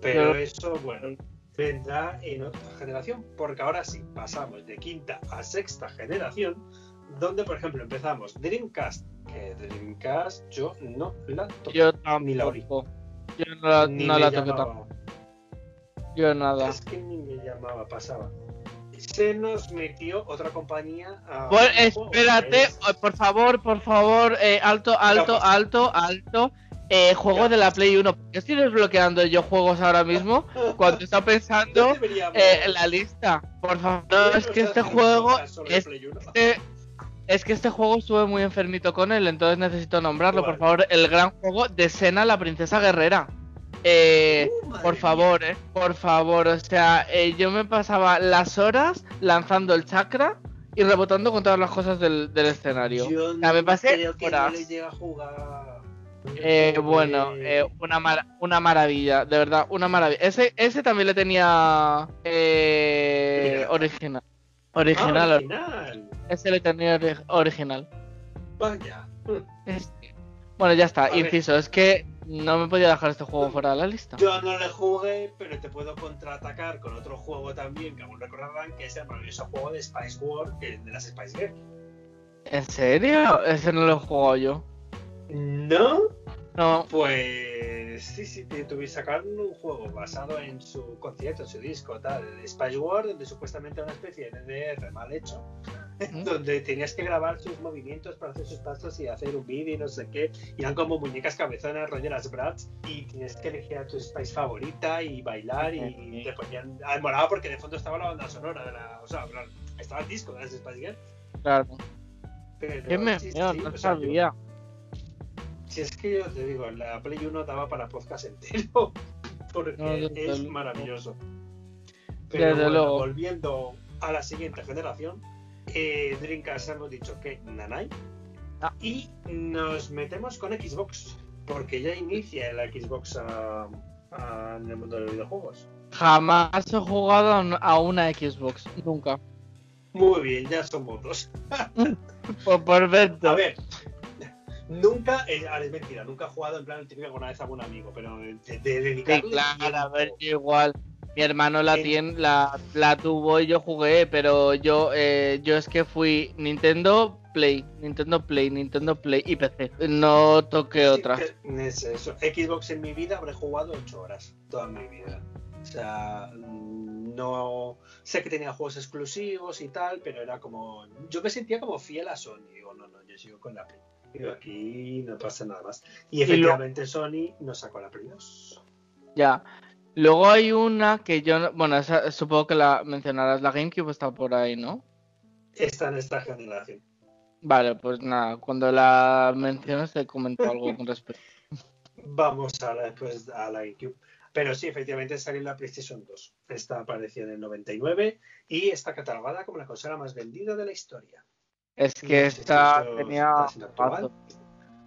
Pero eso, bueno vendrá en otra generación, porque ahora sí, pasamos de quinta a sexta generación, donde por ejemplo empezamos Dreamcast, que Dreamcast yo no la toco, yo ni la Yo no la, no la toqué tampoco. Yo nada. Es que ni me llamaba, pasaba. Se nos metió otra compañía a. Pues, espérate, por favor, por favor, eh, alto, alto, alto, alto. Eh, juego de la Play 1. ¿Por qué estoy desbloqueando yo juegos ahora mismo cuando está pensando eh, en la lista? Por favor, es que este juego. Es, este, es que este juego estuve muy enfermito con él, entonces necesito nombrarlo. Por favor, el gran juego de Sena, la princesa guerrera. Eh, uh, por favor, eh, por favor, o sea, eh, yo me pasaba las horas lanzando el chakra y rebotando con todas las cosas del, escenario. Yo o sea, me pasé creo que no le llega a jugar. Eh, bueno, eh, una, una maravilla, de verdad, una maravilla. Ese, ese también le tenía eh, original. Original. Ah, original. Ese le tenía original. Vaya. Bueno, ya está, inciso, es que no me podía dejar este juego fuera de la lista. Yo no le jugué, pero te puedo contraatacar con otro juego también que aún recordarán, que es el maravilloso juego de Spice que de las Spice Girls. ¿En serio? Ese no lo he jugado yo. ¿No? No. Pues sí, sí, tuviste sacar un juego basado en su concierto, en su disco, tal, Spice World, donde supuestamente era una especie de DDR mal hecho, donde tenías que grabar sus movimientos para hacer sus pasos y hacer un vídeo y no sé qué. Y eran como muñecas cabezonas, rolleras brats, y tienes que elegir a tu Spice favorita y bailar y te ponían. Ah, porque de fondo estaba la banda sonora de la. O sea, estaba el disco de las Spice Girls. Claro. ¿Qué me no sabía. Si es que yo te digo, la Play 1 daba para podcast entero, porque es maravilloso. Pero bueno, volviendo a la siguiente generación, eh, Dreamcast hemos dicho que Nanai. Ah. Y nos metemos con Xbox, porque ya inicia la Xbox en el mundo de los videojuegos. Jamás he jugado a una Xbox, nunca. Muy bien, ya somos dos. Pues perfecto. A ver, Nunca, eh, es mentira, nunca he jugado en plan típico con una vez a un amigo, pero de, de claro, a ver, igual. Mi hermano la tiene, la, la, tuvo y yo jugué, pero yo, eh, yo es que fui Nintendo Play, Nintendo Play, Nintendo Play y PC. No toqué otra. Es eso. Xbox en mi vida habré jugado 8 horas, toda mi vida. O sea, no sé que tenía juegos exclusivos y tal, pero era como. Yo me sentía como fiel a Sony. Digo, no, no, yo sigo con la Play aquí no pasa nada más. Y efectivamente Sony nos sacó la Play 2. Ya. Luego hay una que yo, bueno, supongo que la mencionarás, la GameCube está por ahí, ¿no? Está en esta generación. Vale, pues nada, cuando la menciones te comento algo con respecto. Vamos a después a la GameCube. Pero sí, efectivamente salió la PlayStation 2. Esta apareció en el 99 y está catalogada como la consola más vendida de la historia. Es que esta tenía.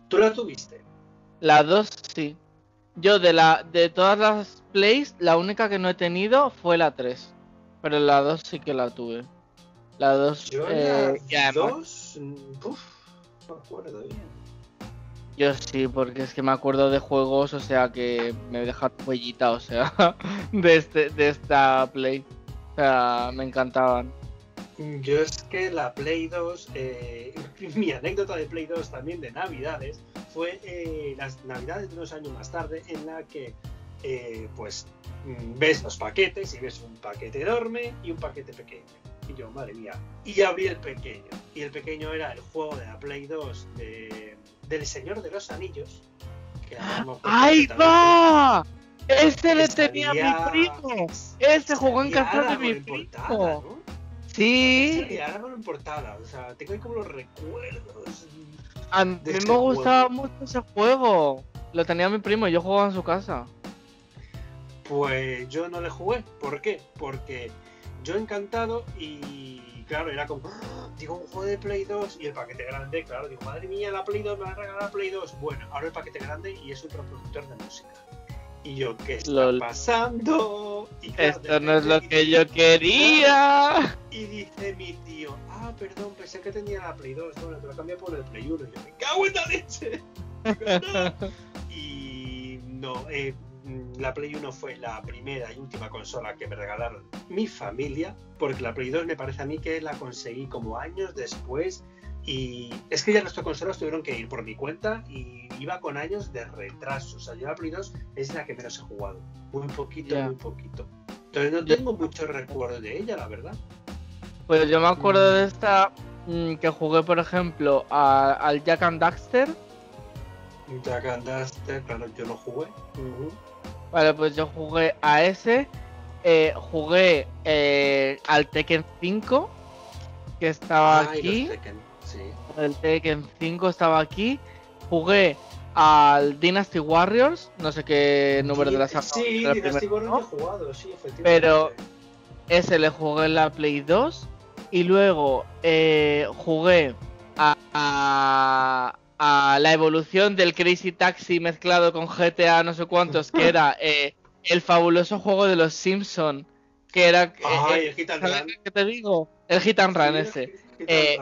¿Tú la tuviste? La 2 sí. Yo de la de todas las plays, la única que no he tenido fue la 3. Pero la 2 sí que la tuve. La 2 Yo eh, la 2 uff, no me acuerdo bien. Yo sí, porque es que me acuerdo de juegos, o sea, que me deja huellita, o sea, de este de esta play. O sea, me encantaban. Yo es que la Play 2, eh, mi anécdota de Play 2 también de Navidades, fue eh, las Navidades de unos años más tarde en la que eh, pues mm, ves los paquetes y ves un paquete enorme y un paquete pequeño. Y yo, madre mía, y abrí el pequeño. Y el pequeño era el juego de la Play 2 de, del Señor de los Anillos. Que ¡Ahí va! Ese le tenía mi primo. Ese jugó en casa de mi primo. Sí. ahora no importaba, o sea, tengo ahí como los recuerdos. A mí me este gustaba mucho ese juego. Lo tenía mi primo y yo jugaba en su casa. Pues yo no le jugué. ¿Por qué? Porque yo encantado y claro, era como, ¡Ah! digo, un juego de Play 2 y el paquete grande, claro, digo, madre mía, la Play 2 me va a regalar la Play 2. Bueno, ahora el paquete grande y es un reproductor de música. Y yo, ¿qué está pasando? Esto no es lo que yo quería. Y dice mi tío, ah, perdón, pensé que tenía la Play 2, bueno, te lo cambié por el Play 1. Y yo, me cago en la leche. y no, eh, la Play 1 fue la primera y última consola que me regalaron mi familia, porque la Play 2 me parece a mí que la conseguí como años después Y es que ya nuestros consolas tuvieron que ir por mi cuenta y iba con años de retraso. O sea, yo la Play 2 es la que menos he jugado. Muy poquito, muy poquito. Entonces no tengo muchos recuerdos de ella, la verdad. Pues yo me acuerdo de esta mm, que jugué, por ejemplo, al Jack and Daxter. Jack and Daxter, claro, yo no jugué. Vale, pues yo jugué a ese. Eh, jugué eh, al Tekken 5, que estaba aquí. El Tekken 5 estaba aquí. Jugué al Dynasty Warriors, no sé qué número de la saga. Sí, Dynasty Warriors he jugado, sí, efectivamente. Pero ese le jugué en la Play 2. Y luego eh, jugué a, a, la evolución del Crazy Taxi mezclado con GTA, no sé cuántos, que era eh, el fabuloso juego de los Simpson que era Ay, el Hit and Run. ¿Qué te digo? El Hit and Run ese. Eh,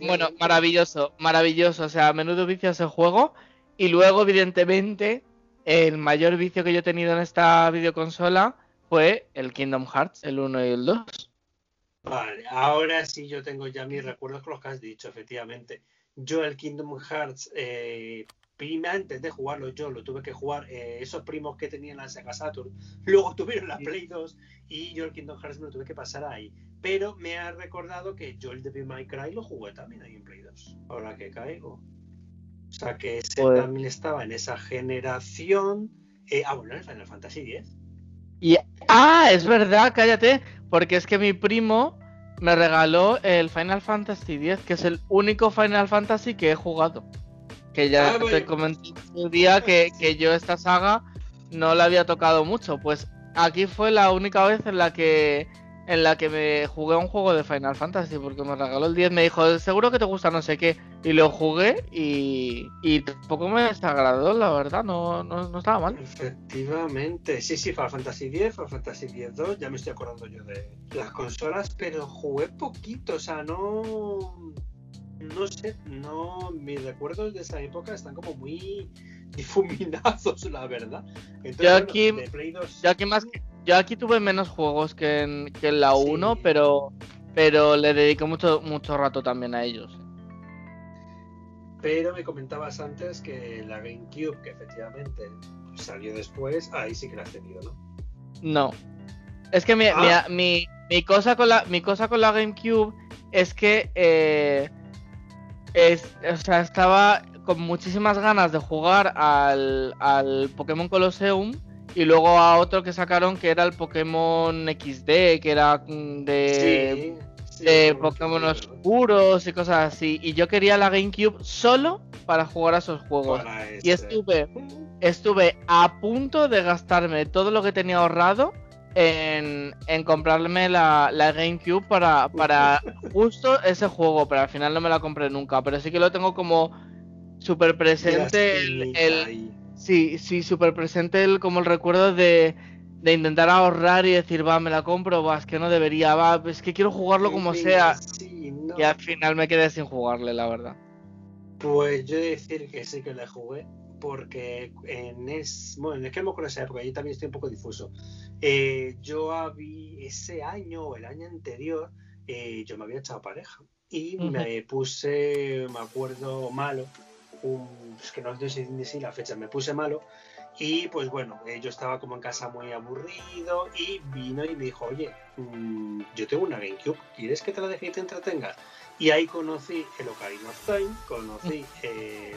bueno, maravilloso, maravilloso. O sea, menudo vicio ese juego. Y luego, evidentemente, el mayor vicio que yo he tenido en esta videoconsola fue el Kingdom Hearts, el 1 y el 2. Vale, ahora sí yo tengo ya mis recuerdos con los que has dicho, efectivamente. Yo el Kingdom Hearts, eh, antes de jugarlo yo, lo tuve que jugar eh, esos primos que tenían la Sega Saturn, luego tuvieron la Play 2 y yo el Kingdom Hearts me lo tuve que pasar ahí. Pero me ha recordado que yo el Devil May Cry lo jugué también ahí en Play 2, ahora que caigo. O sea que ese también estaba en esa generación. Eh, ah, bueno, en Final Fantasy X. Y, ah, es verdad, cállate, porque es que mi primo me regaló el Final Fantasy X, que es el único Final Fantasy que he jugado. Que ya ah, te comenté el día que, que yo esta saga no la había tocado mucho. Pues aquí fue la única vez en la que en la que me jugué un juego de Final Fantasy porque me regaló el 10, me dijo, seguro que te gusta no sé qué, y lo jugué y, y tampoco me desagradó, la verdad, no, no, estaba mal. Efectivamente, sí, sí, Final Fantasy 10, Final Fantasy 10 2, ya me estoy acordando yo de las consolas, pero jugué poquito, o sea, no... No sé, no, mis recuerdos de esa época están como muy difuminados, la verdad. yo aquí, yo aquí más que yo aquí tuve menos juegos que en, que en la 1, pero, pero le dediqué mucho, mucho rato también a ellos. Pero me comentabas antes que la GameCube, que efectivamente salió después, ahí sí que la has tenido, ¿no? No. Es que mi, ah. mi, mi, cosa, con la, mi cosa con la GameCube es que eh, es, o sea, estaba con muchísimas ganas de jugar al, al Pokémon Colosseum y luego a otro que sacaron que era el Pokémon XD, que era mm, de, de Pokémon oscuros y cosas así. Y yo quería la GameCube solo para jugar a esos juegos. Y estuve, estuve a punto de gastarme todo lo que tenía ahorrado en, en comprarme la, la, GameCube para, para justo ese juego, pero al final no me la compré nunca. Pero sí que lo tengo como súper presente el Sí, sí, súper presente el, como el recuerdo de, intentar ahorrar y decir, va, me la compro, va, es que no debería, va, es que quiero jugarlo como sea. Y al final me quedé sin jugarle, la verdad. Pues yo he de decir que sí que la jugué, porque en, es, bueno, es que me esa época, yo también estoy un poco difuso. Eh, yo había, ese año o el año anterior, eh, yo me había echado pareja y me puse, me acuerdo, malo es que no sé si la fecha, me puse malo y pues bueno, eh, yo estaba como en casa muy aburrido y vino y me dijo, oye, mm, yo tengo una GameCube, ¿quieres que te la deje y te entretengas? Y ahí conocí el Ocarina of Time, conocí el...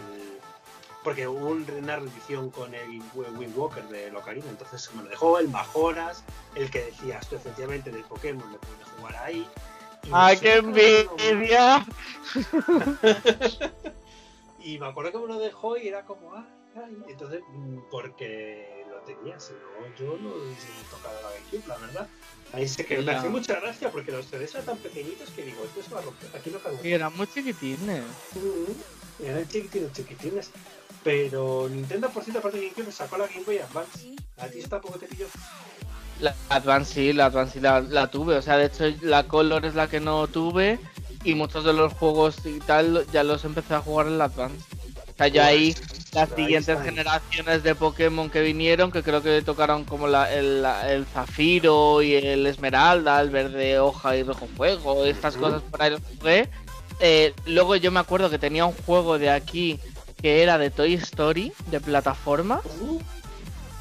Porque hubo una rendición con el Wind Walker de Ocarina, entonces me lo dejó, el Majoras, el que decía esto efectivamente del Pokémon, lo pude jugar ahí. ¡Ay, qué envidia! Y me acuerdo que me lo dejó y era como, ah, ay. entonces, mm, porque lo tenía, si no, yo no hubiese tocado la GameCube, la verdad. Ahí se quedó. Me hace mucha gracia porque los CDs eran tan pequeñitos que digo, esto se va a romper, aquí no cabe. Y eran muy chiquitines. eran chiquitines, chiquitines. Pero Nintendo, por cierto, aparte de GameCube, sacó la Game Boy Advance. ¿A ti tampoco te pilló? La Advance sí, la Advance sí la, la, tuve. O sea, de hecho, la Color es la que no tuve y muchos de los juegos y tal ya los empecé a jugar en la Advance. O sea, ya ahí las siguientes generaciones de Pokémon que vinieron, que creo que tocaron como la, el, Zafiro y el Esmeralda, el verde hoja y rojo fuego, estas cosas por ahí los jugué. eh, luego yo me acuerdo que tenía un juego de aquí que era de Toy Story, de plataforma. Uh,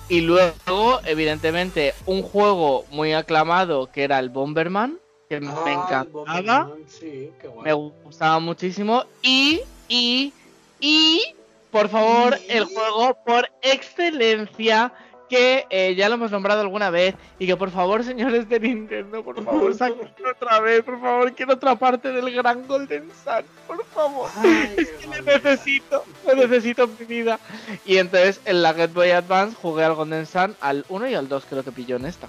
Y luego, evidentemente, un juego muy aclamado que era el Bomberman, que me encantaba, Sí, qué me gustaba muchísimo. Y, y, y, por favor, Y- el juego por excelencia que eh, ya lo hemos nombrado alguna vez y que por favor, señores de Nintendo, por favor, saquen otra vez, por favor, quiero otra parte del gran Golden Sun, por favor. Ay, Es que le necesito, lo necesito en mi vida. Y entonces en la Game Boy Advance jugué al Golden Sun, al 1 y al 2 creo que pilló en esta.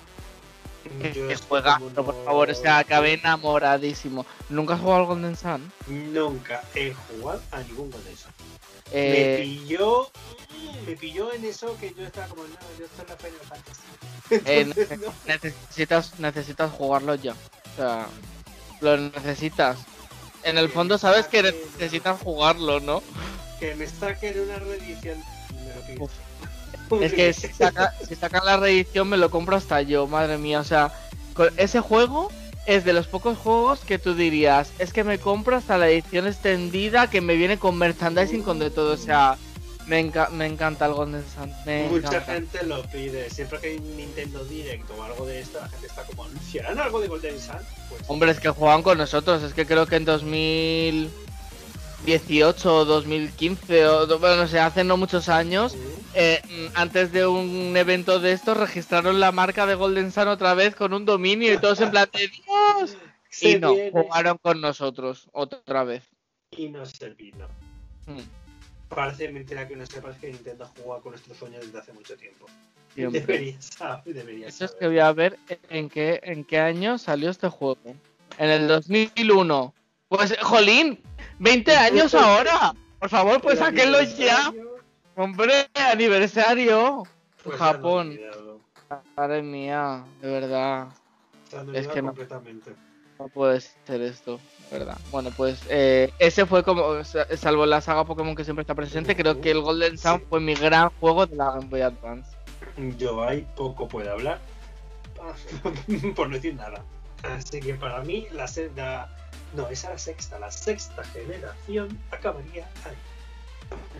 Que, juega, como por no- favor, o sea, acabé enamoradísimo. ¿Nunca has jugado al Golden Sun? Nunca he jugado a ningún Golden Sun. Me Eh, pilló. Me pilló en eso que yo estaba como, no, yo estoy en la Final Fantasy. Eh, Entonces, no. necesitas, necesitas jugarlo ya. O sea, lo necesitas. En el fondo sabes que necesitas jugarlo, ¿no? Que me saquen una reedición. Me lo pido. Es que si, saca- si sacan la reedición me lo compro hasta yo, madre mía. O sea, con- ese juego es de los pocos juegos que tú dirías, es que me compro hasta la edición extendida que me viene con merchandising, con de todo. O sea, me, enca- me encanta el Golden Sun. Mucha encanta. gente lo pide. Siempre que hay un Nintendo Direct o algo de esto, la gente está como, ¿anunciarán algo de Golden Sun? Pues Hombre, es que juegan con nosotros. Es que creo que en 2018 o 2015, o bueno, no sé, hace no muchos años, eh, mm, antes de un evento de estos, registraron la marca de Golden Sun otra vez con un dominio y todos en plan de Dios. Se Y no, viene jugaron con nosotros otra vez. y no se vino. Mm, Parece mentira que no sepas que Nintendo juega con nuestros sueños desde hace mucho tiempo. Deberías saber, deberías Eso es que voy a ver en qué, en qué año salió este juego. En el 2001. Pues, jolín, 20 años ahora. Por favor, pues sáquenlo ya. Hombre, aniversario. pues, Japón. Madre mía, de verdad. Es que no. completamente. No puede ser esto, de verdad. Bueno, pues eh, ese fue como, sa- salvo la saga Pokémon que siempre está presente, creo que el Golden Sun Sí. fue mi gran juego de la Game Boy Advance. Yo ahí poco puedo hablar, por no decir nada. Así que para mí la sexta, no, esa la sexta, la sexta generación acabaría ahí.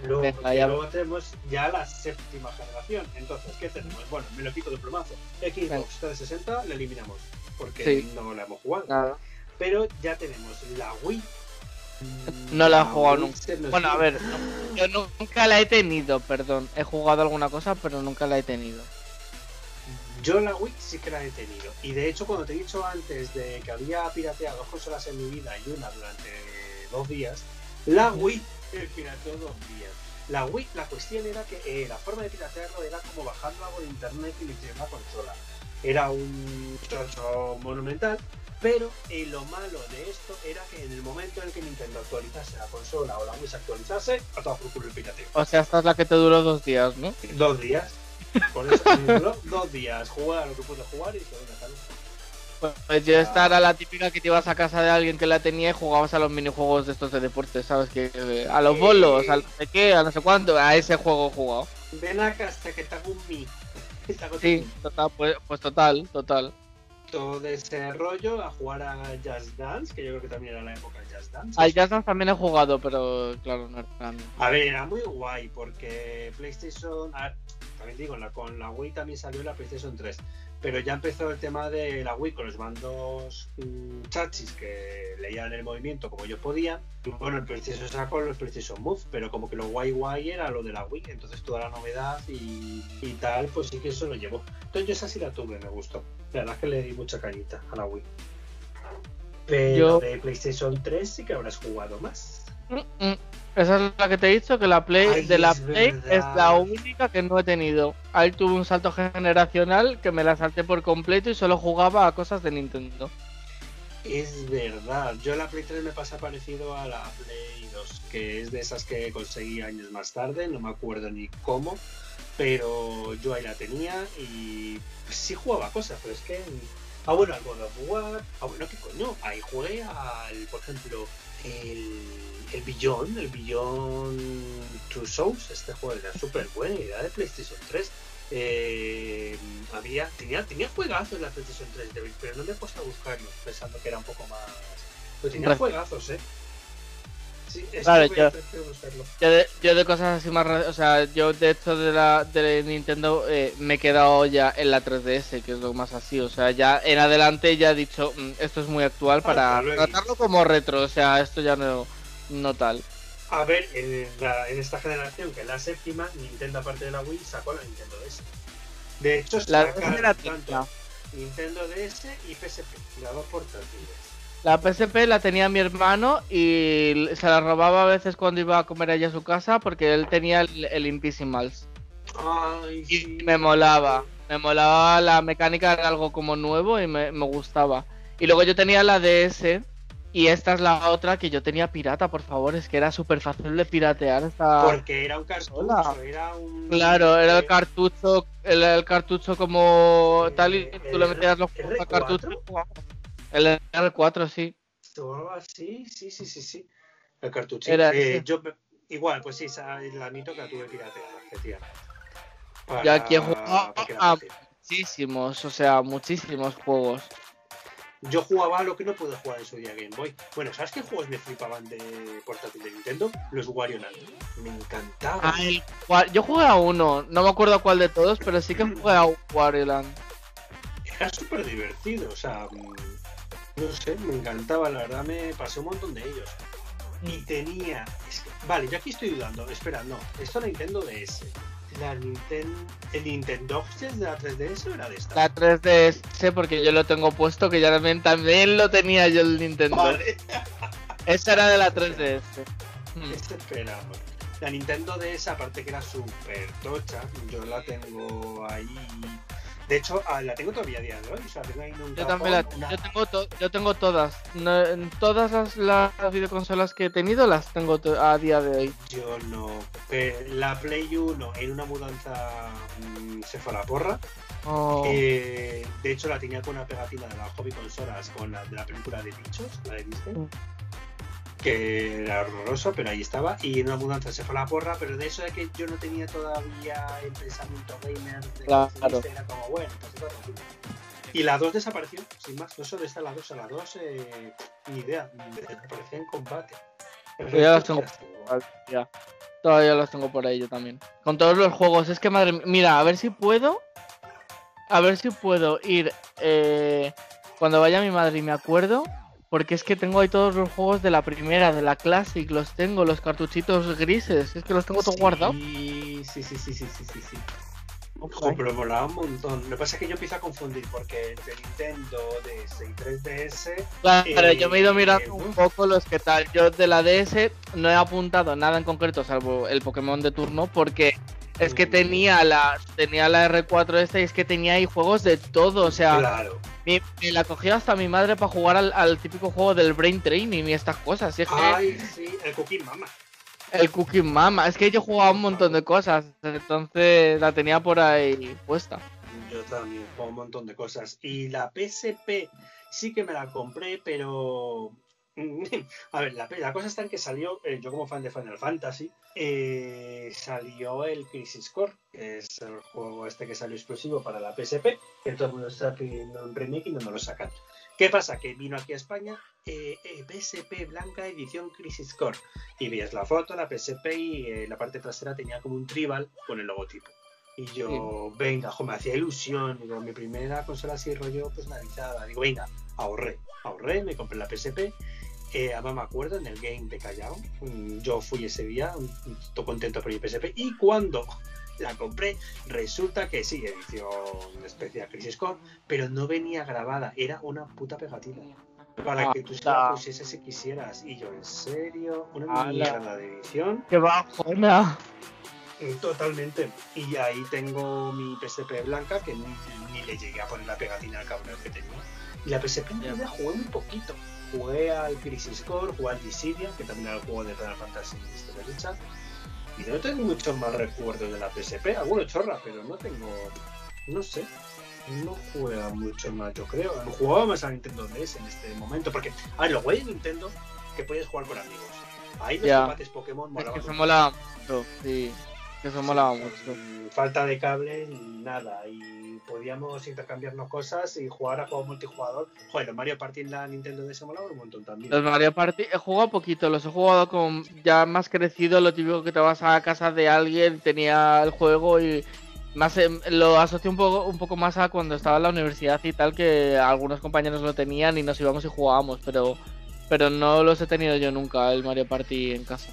Luego, Venga, ya. luego tenemos ya la séptima generación. Entonces, ¿qué tenemos? Bueno, me lo pico de plumazo. Venga. Xbox 360 la eliminamos porque Sí. no la hemos jugado. Nada. Pero ya tenemos la Wii. No la he jugado nunca. Bueno, a ver, no- yo nunca la he tenido, perdón. He jugado alguna cosa, pero nunca la he tenido. Yo la Wii sí que la he tenido. Y de hecho, cuando te he dicho antes de que había pirateado dos consolas en mi vida y una durante dos días, la Wii eh, pirateó dos días. La Wii, la cuestión era que eh, la forma de piratearlo era como bajando algo de internet y meter una consola. Era un chocho monumental, pero eh, lo malo de esto era que en el momento en el que Nintendo actualizase la consola o la Wii se actualizase, a por culo el pirateo. O sea, esta es la que te duró dos días, ¿no? Dos días. Por eso duró dos días. Jugar lo que pude jugar y venga, tal vez. Pues yo esta era la típica que te ibas a casa de alguien que la tenía y jugabas a los minijuegos de estos de deporte, ¿sabes? Que eh, a los bolos, a no sé qué, a no sé cuánto, a ese juego he jugado. Ven acá hasta que te hago un mi. Te Sí, total, pues, pues total, total. Todo ese rollo a jugar a Just Dance, que yo creo que también era la época de Just Dance. Al Jazz Dance también he jugado, pero claro, no era mío. A ver, era muy guay porque PlayStation. También digo, la- con la Wii también salió la PlayStation 3. Pero ya empezó el tema de la Wii con los mandos mm, chachis que leían el movimiento como yo podía. Y bueno, el PlayStation sacó los PlayStation Move, pero como que lo guay guay era lo de la Wii. Entonces toda la novedad y, y tal, pues sí que eso lo llevó. Entonces yo esa sí la tuve, me gustó. La verdad es que le di mucha cañita a la Wii. Pero Yo- de PlayStation 3 sí que habrás jugado más. Mm, mm. Esa es la que te he dicho, que la Play Ay, de la es Play verdad. es la única que no he tenido. Ahí tuve un salto generacional que me la salté por completo y solo jugaba a cosas de Nintendo. Es verdad, yo la Play 3 me pasa parecido a la Play 2, que es de esas que conseguí años más tarde, no me acuerdo ni cómo, pero yo ahí la tenía y sí jugaba cosas, pero es que... Ah, bueno, al God of War, ah, bueno, ¿qué coño? Ahí jugué al, por ejemplo, el, el Beyond, el Beyond Two Souls, este juego era súper bueno y era de PlayStation 3. Eh, había, tenía, tenía juegazos en la PlayStation 3, de- pero no me he puesto a buscarlos pensando que era un poco más. Pero tenía Re- juegazos, eh. Sí, es que voy yo- buscarlo. Yo de, yo de cosas así más... O sea, yo de hecho de la de Nintendo eh, me he quedado ya en la 3DS, que es lo más así. O sea, ya en adelante ya he dicho, "Mm, esto es muy actual para Ah, tratarlo como retro. O sea, esto ya no, no tal. A ver, en, la- en esta generación, que es la séptima, Nintendo, aparte de la Wii, sacó la Nintendo DS. De hecho, La tanto. Nintendo DS y PSP, las dos portátiles. La PSP la tenía mi hermano y se la robaba a veces cuando iba a comer allá a su casa porque él tenía el, el Invisimals. Ay, Y me molaba. Me molaba la mecánica, era algo como nuevo y me, me gustaba. Y luego yo tenía la DS y esta es la otra que yo tenía pirata, por favor. Es que era súper fácil de piratear esta... Porque era un cartucho, era un. Claro, era el eh, cartucho, el, el cartucho como tal y Eh, tú le metías los juegos al R4? cartucho. El R4, sí. Sí, sí, sí, sí. El cartucho. Era Eh, yo, igual, pues sí, la admito que la tuve pirateada, efectivamente. Yo aquí he jugado para que la a- cogiera. Muchísimos, o sea, muchísimos juegos. Yo jugaba lo que no pude jugar en su día Game Boy. Bueno, ¿sabes qué juegos me flipaban de portátil de Nintendo? Los Wario Land. Me encantaban. Ah, el yo jugué a uno, no me acuerdo cuál de todos, pero sí que jugué a Wario Land. Era súper divertido, o sea, mm, no sé, me encantaba, la verdad me pasé un montón de ellos. Y tenía, es que- vale, yo aquí estoy dudando, espera, no, esto era Nintendo DS. La Nintendo, el Nintendo de la 3DS o era de esta. La 3DS, porque yo lo tengo puesto, que ya también, también lo tenía yo el Nintendo. Vale, Esa era de la 3DS. Hmm. este esperamos. La Nintendo DS, aparte que era súper tocha, yo la tengo ahí. De hecho, ah, la tengo todavía a día de hoy, o sea, tengo ahí en un Yo también la, cajón una- yo tengo, to- yo tengo todas. No, todas las, las videoconsolas que he tenido las tengo to- a día de hoy. Yo no. La Play 1 en una mudanza mm, se fue a la porra. Oh, Eh, de hecho, la tenía con una pegatina de la hobby consolas con la de la película de bichos, la. Mm. Que era horroroso, pero ahí estaba. Y en una mudanza se fue a la porra, pero de eso de que yo no tenía todavía el pensamiento gamer de Claro. coleccionista, era como, bueno, pues está tranquilo. Y la 2 desapareció, sin más. No solo está la 2, a la 2, eh, ni idea, desapareció en combate. Yo ya las tengo. las ya. Todavía los tengo por ahí yo también. Con todos los juegos. Es que madre mía. Mira, a ver si puedo. A ver si puedo ir. eh, cuando vaya mi madre y me acuerdo. Porque es que tengo ahí todos los juegos de la primera, de la Classic. Los tengo, los cartuchitos grises. Es que los tengo todos guardados. Sí, sí, sí, sí, sí, sí, sí. Ojo, pero molaba un montón. Lo que pasa es que yo empiezo a confundir porque entre Nintendo, DS y 3DS. Claro, Eh, yo me he ido mirando uf. un poco los que tal. Yo de la DS no he apuntado nada en concreto, salvo el Pokémon de turno, porque es que tenía la tenía la R4 esta y es que tenía ahí juegos de todo. O sea, Claro. me, me la cogió hasta mi madre para jugar al, al típico juego del Brain Training y estas cosas. Y es que Ay, sí, el Cookie Mama. el Cookie Mama, es que yo jugaba un montón de cosas, entonces la tenía por ahí puesta. Yo también, juego un montón de cosas. Y la PSP sí que me la compré, pero. A ver, la, la cosa está en que salió, eh, yo como fan de Final Fantasy, eh, salió el Crisis Core, que es el juego este que salió exclusivo para la PSP, que todo el mundo está pidiendo un remake y no nos lo sacan. ¿Qué pasa? Que vino aquí a España eh, eh, PSP Blanca Edición Crisis Core. Y veías la foto, la PSP y eh, la parte trasera tenía como un tribal con el logotipo. Y yo, venga, jo, me hacía ilusión. Digo, mi primera consola así rollo personalizada. Digo, venga, ahorré. Ahorré, me compré la PSP. Eh, además me acuerdo en el game de Callao. mm, Yo fui ese día, todo contento por mi PSP. Y cuando la compré, resulta que sí, edición especial Crisis Core, pero no venía grabada, era una puta pegatina. Para que tú se la pusieses si quisieras. Y yo, ¿en serio? Una mierda de edición. ¡Qué bajona! Mm, Totalmente. Y ahí tengo mi PSP blanca que ni, ni le llegué a poner la pegatina al cabrón que tenía. Y la PSP en realidad jugué muy poquito. Jugué al Crisis Core, jugué al Dissidia, que también era el juego de Final Fantasy de lucha. Y no tengo muchos más recuerdos de la PSP. Alguno chorra, pero no tengo. No sé. No juega mucho más, yo creo. Jugaba más a Nintendo DS en este momento. Porque, a ver, lo guay de Nintendo que puedes jugar con amigos. Ahí los combates Pokémon Es molaban que se mucho, sí. Que se molaba Sí, mucho. Falta de cable, nada. Y podíamos intercambiarnos cosas y jugar a juegos multijugador. Joder, los Mario Party en la Nintendo DS molaba un montón también. Los Mario Party he jugado poquito, los he jugado con ya más crecido, lo típico que te vas a casa de alguien, tenía el juego y más em, lo asocio un poco un poco más a cuando estaba en la universidad y tal que algunos compañeros lo tenían y nos íbamos y jugábamos, pero pero no los he tenido yo nunca el Mario Party en casa.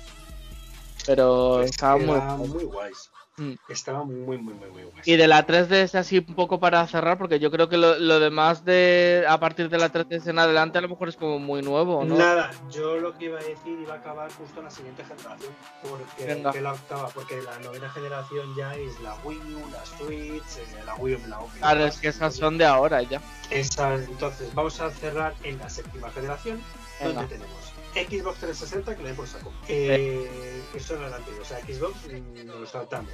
Pero Pues estaba muy, muy guays. Mm. Estaba muy, muy, muy, muy guays. Y de la 3DS así un poco para cerrar, porque yo creo que lo, lo demás de a partir de la 3DS en adelante a lo mejor es como muy nuevo, ¿no? Nada, yo lo que iba a decir iba a acabar justo en la siguiente generación. Porque la octava, porque la novena generación ya es la Wii U, la Switch, eh, la Wii U, la Oculus. Claro, es que esas son de ahora ya. Esa- entonces, vamos a cerrar en la séptima generación, Venga. donde tenemos Xbox 360, que le por saco. Eh, eso no era antiguo, o sea, Xbox mm, nos lo saltamos.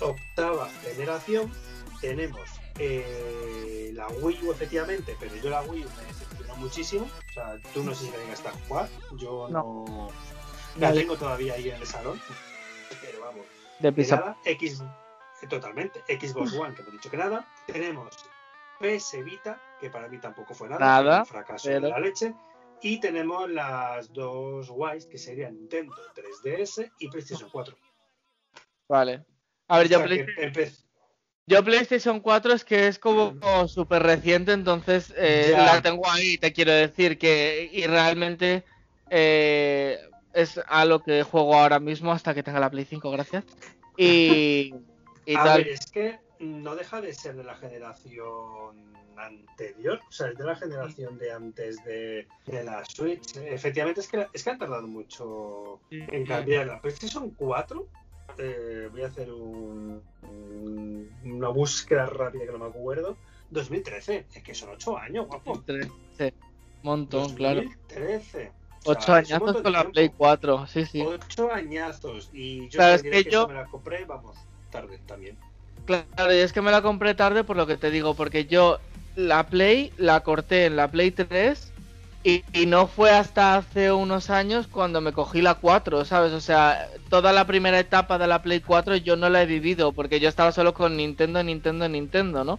Octava generación, tenemos eh, la Wii U, efectivamente, pero yo la Wii U me decepcionó muchísimo. O sea, tú no sé si la llegaste a jugar, yo no. La tengo todavía ahí en el salón, pero vamos. De nada, X, totalmente, Xbox One, que hemos dicho que nada. Tenemos PS Vita, que para mí tampoco fue nada, Nada, un fracaso pero- de la leche. Y tenemos las dos guays, que serían Nintendo 3DS y PlayStation 4. Vale. A ver, yo, O sea, Play- yo PlayStation 4 es que es como, como súper reciente, entonces eh, la tengo ahí, te quiero decir que y realmente eh, es a lo que juego ahora mismo hasta que tenga la Play 5, gracias. Y, y A tal. ver, es que no deja de ser de la generación anterior, o sea, es de la generación de antes de, de la Switch. Efectivamente, es que, es que han tardado mucho en cambiar la PlayStation 4. eh, voy a hacer un- un- una búsqueda rápida que no me acuerdo. 2013, es que son 8 años, guapo. Sí, montón, claro. 2013. O sea, Ocho añazos con la tiempo. Play 4, sí, sí. Ocho añazos. Y yo Claro, es que yo- esa me la compré, vamos, tarde también. Claro, y es que me la compré tarde por lo que te digo, porque yo la Play la corté en la Play 3 y, no fue hasta hace unos años cuando me cogí la 4, ¿sabes? O sea, toda la primera etapa de la Play 4 yo no la he vivido porque yo estaba solo con Nintendo, Nintendo, Nintendo, ¿no?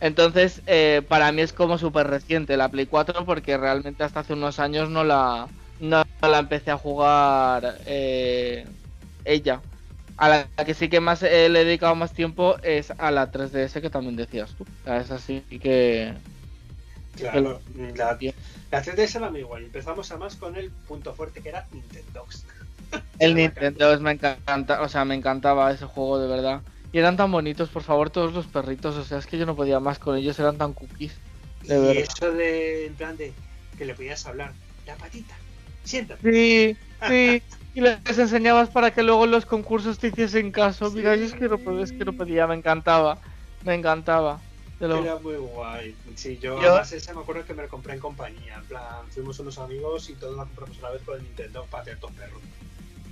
Entonces, eh, para mí es como súper reciente la Play 4 porque realmente hasta hace unos años no la, no la empecé a jugar eh, ella. A la que sí que más eh, le he dedicado más tiempo es a la 3DS que también decías tú. O sea, es así que... Claro, la, la 3DS era muy igual. Empezamos además con el punto fuerte que era Nintendo. El Nintendo es- me encanta, o sea, me encantaba ese juego de verdad. Y eran tan bonitos, por favor, todos los perritos. O sea, es que yo no podía más con ellos, eran tan cookies. De y verdad. eso de, en plan de que le podías hablar, la patita, siéntate. Sí, sí. Y les enseñabas para que luego los concursos te hiciesen caso. Mira, yo es que no, pod- es que no podía, me encantaba. Me encantaba. Lo- Era muy guay. Sí, yo, Yo- además ese me acuerdo que me lo compré en compañía. En plan, fuimos unos amigos y todos la compramos una vez con el Nintendo para hacer dos perros.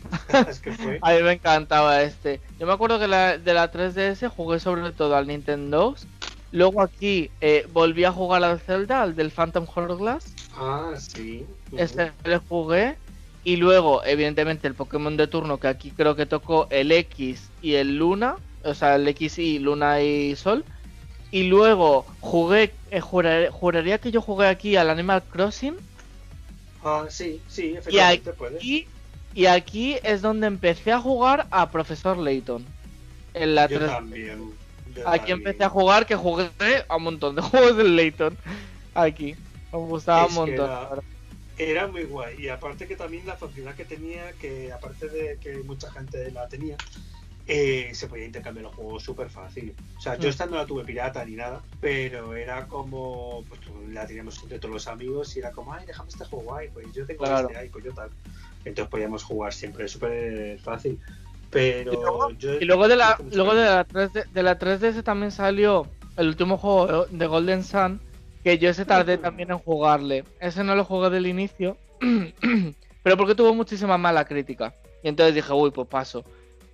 es que fue. A mí me encantaba este. Yo me acuerdo que la, de la 3DS jugué sobre todo al Nintendo. Luego aquí eh, volví a jugar al Zelda, al del Phantom Hourglass. Ah, sí. Este le jugué. Y luego, evidentemente, el Pokémon de turno, que aquí creo que tocó el X y el Luna. O sea, el X y Luna y Sol. Y luego jugué, eh, jurar- juraría que yo jugué aquí al Animal Crossing. Ah, sí, sí, efectivamente puede. Y, y aquí es donde empecé a jugar a Profesor Layton. En la Yo 3 también. yo Aquí también. empecé a jugar, que jugué a un montón de juegos del Layton. Aquí. Me gustaba Es un montón. era-. Era muy guay. Y aparte que también la facilidad que tenía, que aparte de que mucha gente la tenía, eh, se podía intercambiar los juegos súper fácil. O sea, yo Mm. esta no la tuve pirata ni nada, pero era como, pues la teníamos entre todos los amigos y era como, ay, déjame este juego guay, pues yo tengo Claro. este, ay, pues yo tal. Entonces podíamos jugar siempre súper fácil. Pero Y luego- yo... Y luego de la, luego de la 3D, de la 3DS también salió el último juego de Golden Sun, que yo ese tardé también en jugarle. Ese no lo jugué del inicio, pero porque tuvo muchísima mala crítica. Y entonces dije, uy, pues paso.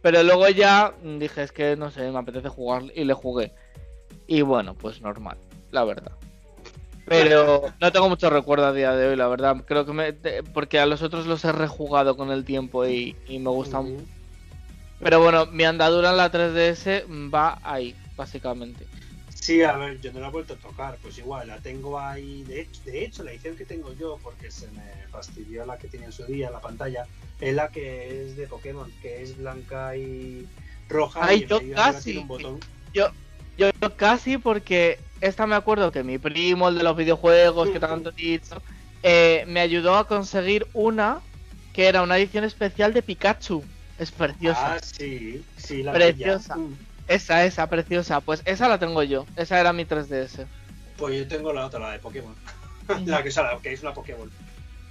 Pero luego ya dije, es que no sé, me apetece jugar y le jugué. Y bueno, pues normal, la verdad. Pero no tengo mucho recuerdo a día de hoy, la verdad. Creo que me. Porque a los otros los he rejugado con el tiempo y, y me gustan Ujú. pero bueno, mi andadura en la 3DS va ahí, básicamente. Sí, a ver, yo no la he vuelto a tocar, pues igual, la tengo ahí, de hecho, de hecho la edición que tengo yo, porque se me fastidió la que tenía en su día, la pantalla, es la que es de Pokémon, que es blanca y roja. Ay, yo casi, yo, yo casi porque esta me acuerdo que mi primo, el de los videojuegos, que tanto dicho, eh, me ayudó a conseguir una que era una edición especial de Pikachu. Es preciosa. Ah, sí, sí, la Preciosa. Mm. Esa, esa, preciosa. Pues esa la tengo yo. Esa era mi 3DS. Pues yo tengo la otra, la de Pokémon. la que, sale, que es una Pokémon.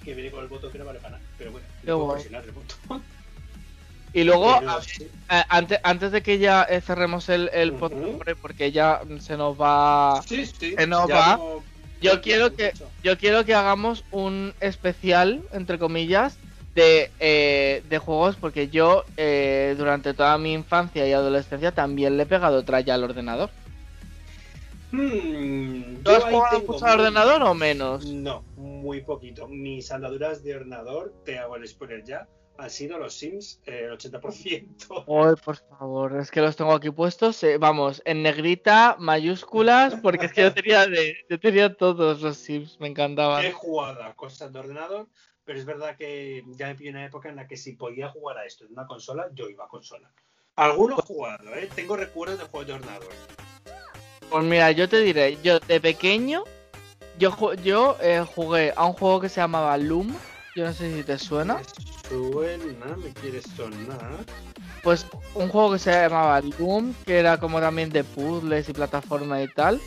Que viene con el botón que no vale para nada. Pero bueno, puedo presionar el botón. Y luego, eh, antes, antes de que ya eh, cerremos el, el porque ya se nos va. Sí, sí, se nos va. yo quiero que yo quiero que hagamos un especial, entre comillas, de, eh, de juegos, porque yo durante toda mi infancia y adolescencia también le he pegado tralla al ordenador. Hmm, ¿Tú has jugado mucho al ordenador o menos? No, muy poquito. Mis andaduras de ordenador, te hago el spoiler ya, han sido los Sims eh, el 80%. Ay, por favor, es que los tengo aquí puestos, eh, vamos, en negrita, mayúsculas, porque es que yo tenía, de, yo tenía todos los Sims, me encantaban. He jugado a cosas de ordenador, pero es verdad que ya me pillé una época en la que si podía jugar a esto en una consola, yo iba a consola. Algunos jugado, ¿eh? Tengo recuerdos de juegos de ordenador. Pues mira, yo te diré, yo de pequeño, yo, yo eh, jugué a un juego que se llamaba Loom, yo no sé si te suena suena, me quiere sonar. Pues un juego que se llamaba Doom, que era como también de puzzles y plataforma y tal.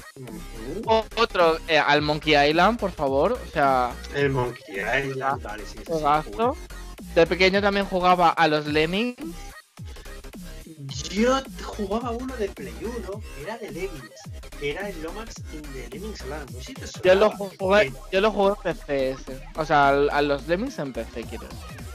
otro, eh, al Monkey Island, por favor. O sea. El Monkey Island, vale, sí, De pequeño también jugaba a los Lemmings. Yo jugaba uno de Play 1, era de Lemmings. Era el Lomax the Lemmings Land. No sé si yo, lo jugué, yo lo jugué en PC ese. O sea, a los Lemmings en PC, quiero decir.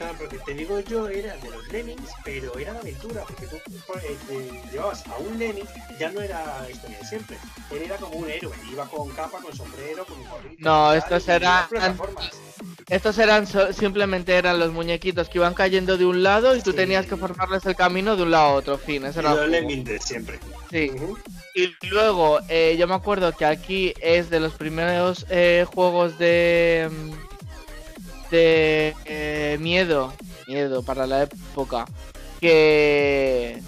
Claro, porque te digo yo, era de los Lemmings, pero era de aventura, porque tú eh, llevabas a un Lemming, ya no era historia de siempre. Él era como un héroe, iba con capa, con sombrero, con un gorrito. No, estos eran. Estos eran simplemente eran los muñequitos que iban cayendo de un lado y tú tenías que formarles el camino de un lado a otro. Fin, ese era los Lemmings de siempre. Sí. Y luego, eh, yo me acuerdo que aquí es de los primeros eh, juegos de mm, de eh, miedo, miedo para la época, que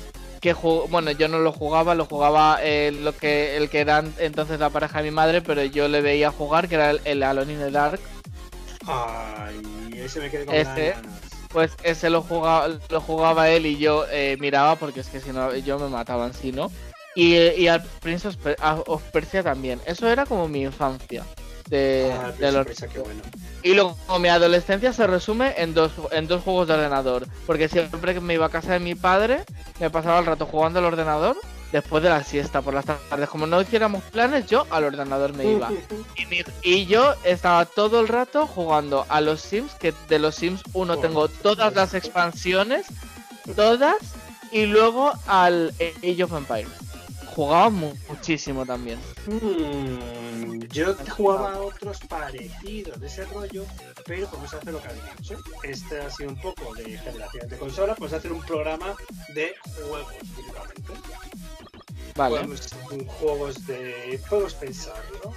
que bueno, yo no lo jugaba, lo jugaba eh, lo que el que era entonces la pareja de mi madre, pero yo le veía jugar, que era el, Alone in the Dark. Ay, ese me quedé con ese, Pues ese lo jugaba, lo jugaba él y yo eh, miraba, porque es que si no, yo me mataban si no. Y, y al Prince of Persia también. Eso era como mi infancia de, ah, Y luego mi adolescencia se resume en dos, en dos juegos de ordenador. Porque siempre que me iba a casa de mi padre, me pasaba el rato jugando al ordenador después de la siesta por las tardes. Como no hiciéramos planes, yo al ordenador me iba. y, yo estaba todo el rato jugando a los Sims, que de los Sims 1 tengo todas las expansiones, todas, y luego al Age of Empires. Jugaba muchísimo también. Hmm, yo jugaba a otros parecidos de ese rollo, pero como se hace lo que dicho, este ha sido un poco de generación de consolas, pues hacer un programa de juegos directamente. Vale. Juegos, de. Juegos pensar, ¿no?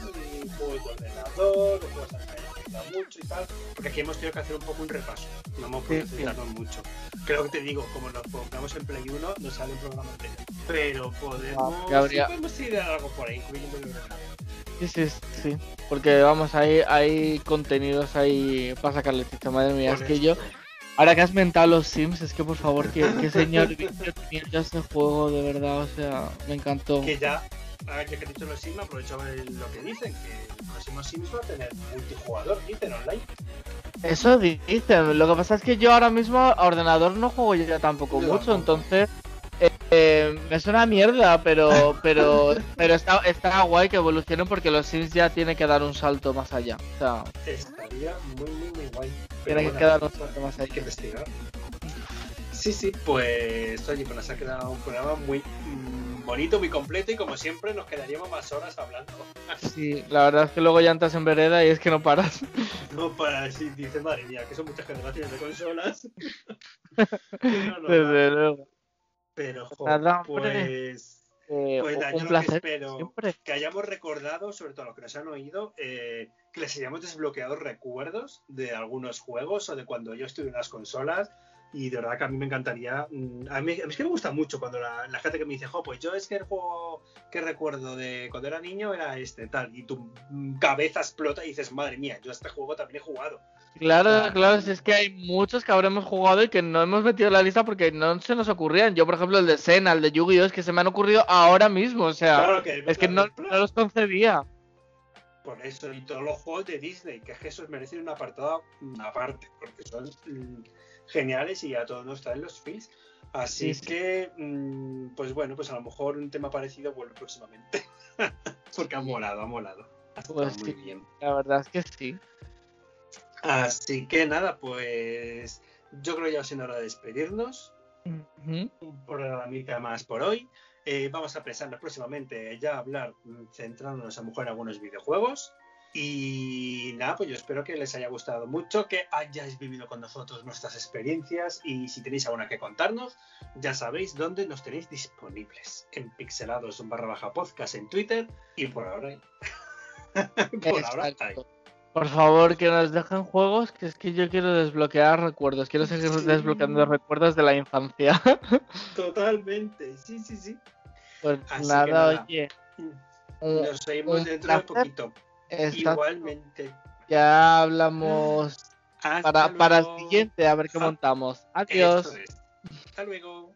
Juegos de ordenador, juegos de mucho y tal, porque aquí hemos tenido que hacer un poco un repaso, no hemos podido centrarnos mucho. Creo que te digo, como nos pongamos en Play 1, nos sale un programa entero. Pero podemos, ah, habría... podemos ir a algo por ahí, incluyendo el Sí, sí, sí. Porque vamos, hay, hay contenidos ahí para sacarle chiste. Madre mía, es que yo. Ahora que has mentado los Sims, es que por favor, que, que señor tenía ese juego, de verdad, o sea, me encantó. Que ya, ya que he dicho los Sims, aprovecho lo que dicen, que el próximo Sims va a tener multijugador, dicen online. Eso dicen, lo que pasa es que yo ahora mismo a ordenador no juego ya tampoco mucho, entonces eh, me suena mierda, pero pero pero está, está guay que evolucionen porque los Sims ya tienen que dar un salto más allá. O sea, estaría muy muy muy guay. Tienen que dar un salto más allá. Hay que investigar. Sí, sí, pues oye, pues nos ha quedado un programa muy bonito, muy completo y como siempre nos quedaríamos más horas hablando. Sí, la verdad es que luego ya entras en vereda y es que no paras. No paras, sí, dices, madre mía, que son muchas generaciones de consolas. Desde luego. Pero, pues que Pues nada, yo un lo que espero siempre. que hayamos recordado, sobre todo los que nos han oído, eh, que les hayamos desbloqueado recuerdos de algunos juegos o de cuando yo estuve en las consolas. Y de verdad que a mí me encantaría. mm, A mí, a mí es que me gusta mucho cuando la, la gente que me dice, jo, pues yo es que el juego que recuerdo de cuando era niño era este, tal. Y tu cabeza explota y dices, madre mía, yo a este juego también he jugado. Claro, Claro. claro, si es que hay muchos que habremos jugado y que no hemos metido en la lista porque no se nos ocurrían. Yo, por ejemplo, el de Sena, el de Yu-Gi-Oh! es que se me han ocurrido ahora mismo, o sea, Claro que es que no, no los concebía. Por eso, y todos los juegos de Disney, que es que esos merecen un apartado aparte, porque son mm, geniales y a todos nos traen los feels. Así Sí, sí. que, mm, pues bueno, pues a lo mejor un tema parecido vuelve próximamente. porque ha molado, ha molado. Ha Pues muy sí. bien. La verdad es que sí. Así que nada, pues yo creo que ya va siendo hora de despedirnos. Ujú. un programita más por hoy. Eh, vamos a pensar próximamente ya hablar, mm, centrándonos a lo mejor en algunos videojuegos. Y nada, pues yo espero que les haya gustado mucho, que hayáis vivido con nosotros nuestras experiencias y si tenéis alguna que contarnos, ya sabéis dónde nos tenéis disponibles. En pixelados barra baja podcast en Twitter y por ahora... por ahora Exacto. ahí. Por favor, que nos dejen juegos, que es que yo quiero desbloquear recuerdos. Quiero seguir Sí. desbloqueando recuerdos de la infancia. Totalmente, sí, sí, sí. Pues nada, nada. oye. un- Nos un dentro de poquito. Igualmente. Ya hablamos Hasta para, para el siguiente, a ver qué Ah, montamos. Adiós. Es. Hasta luego.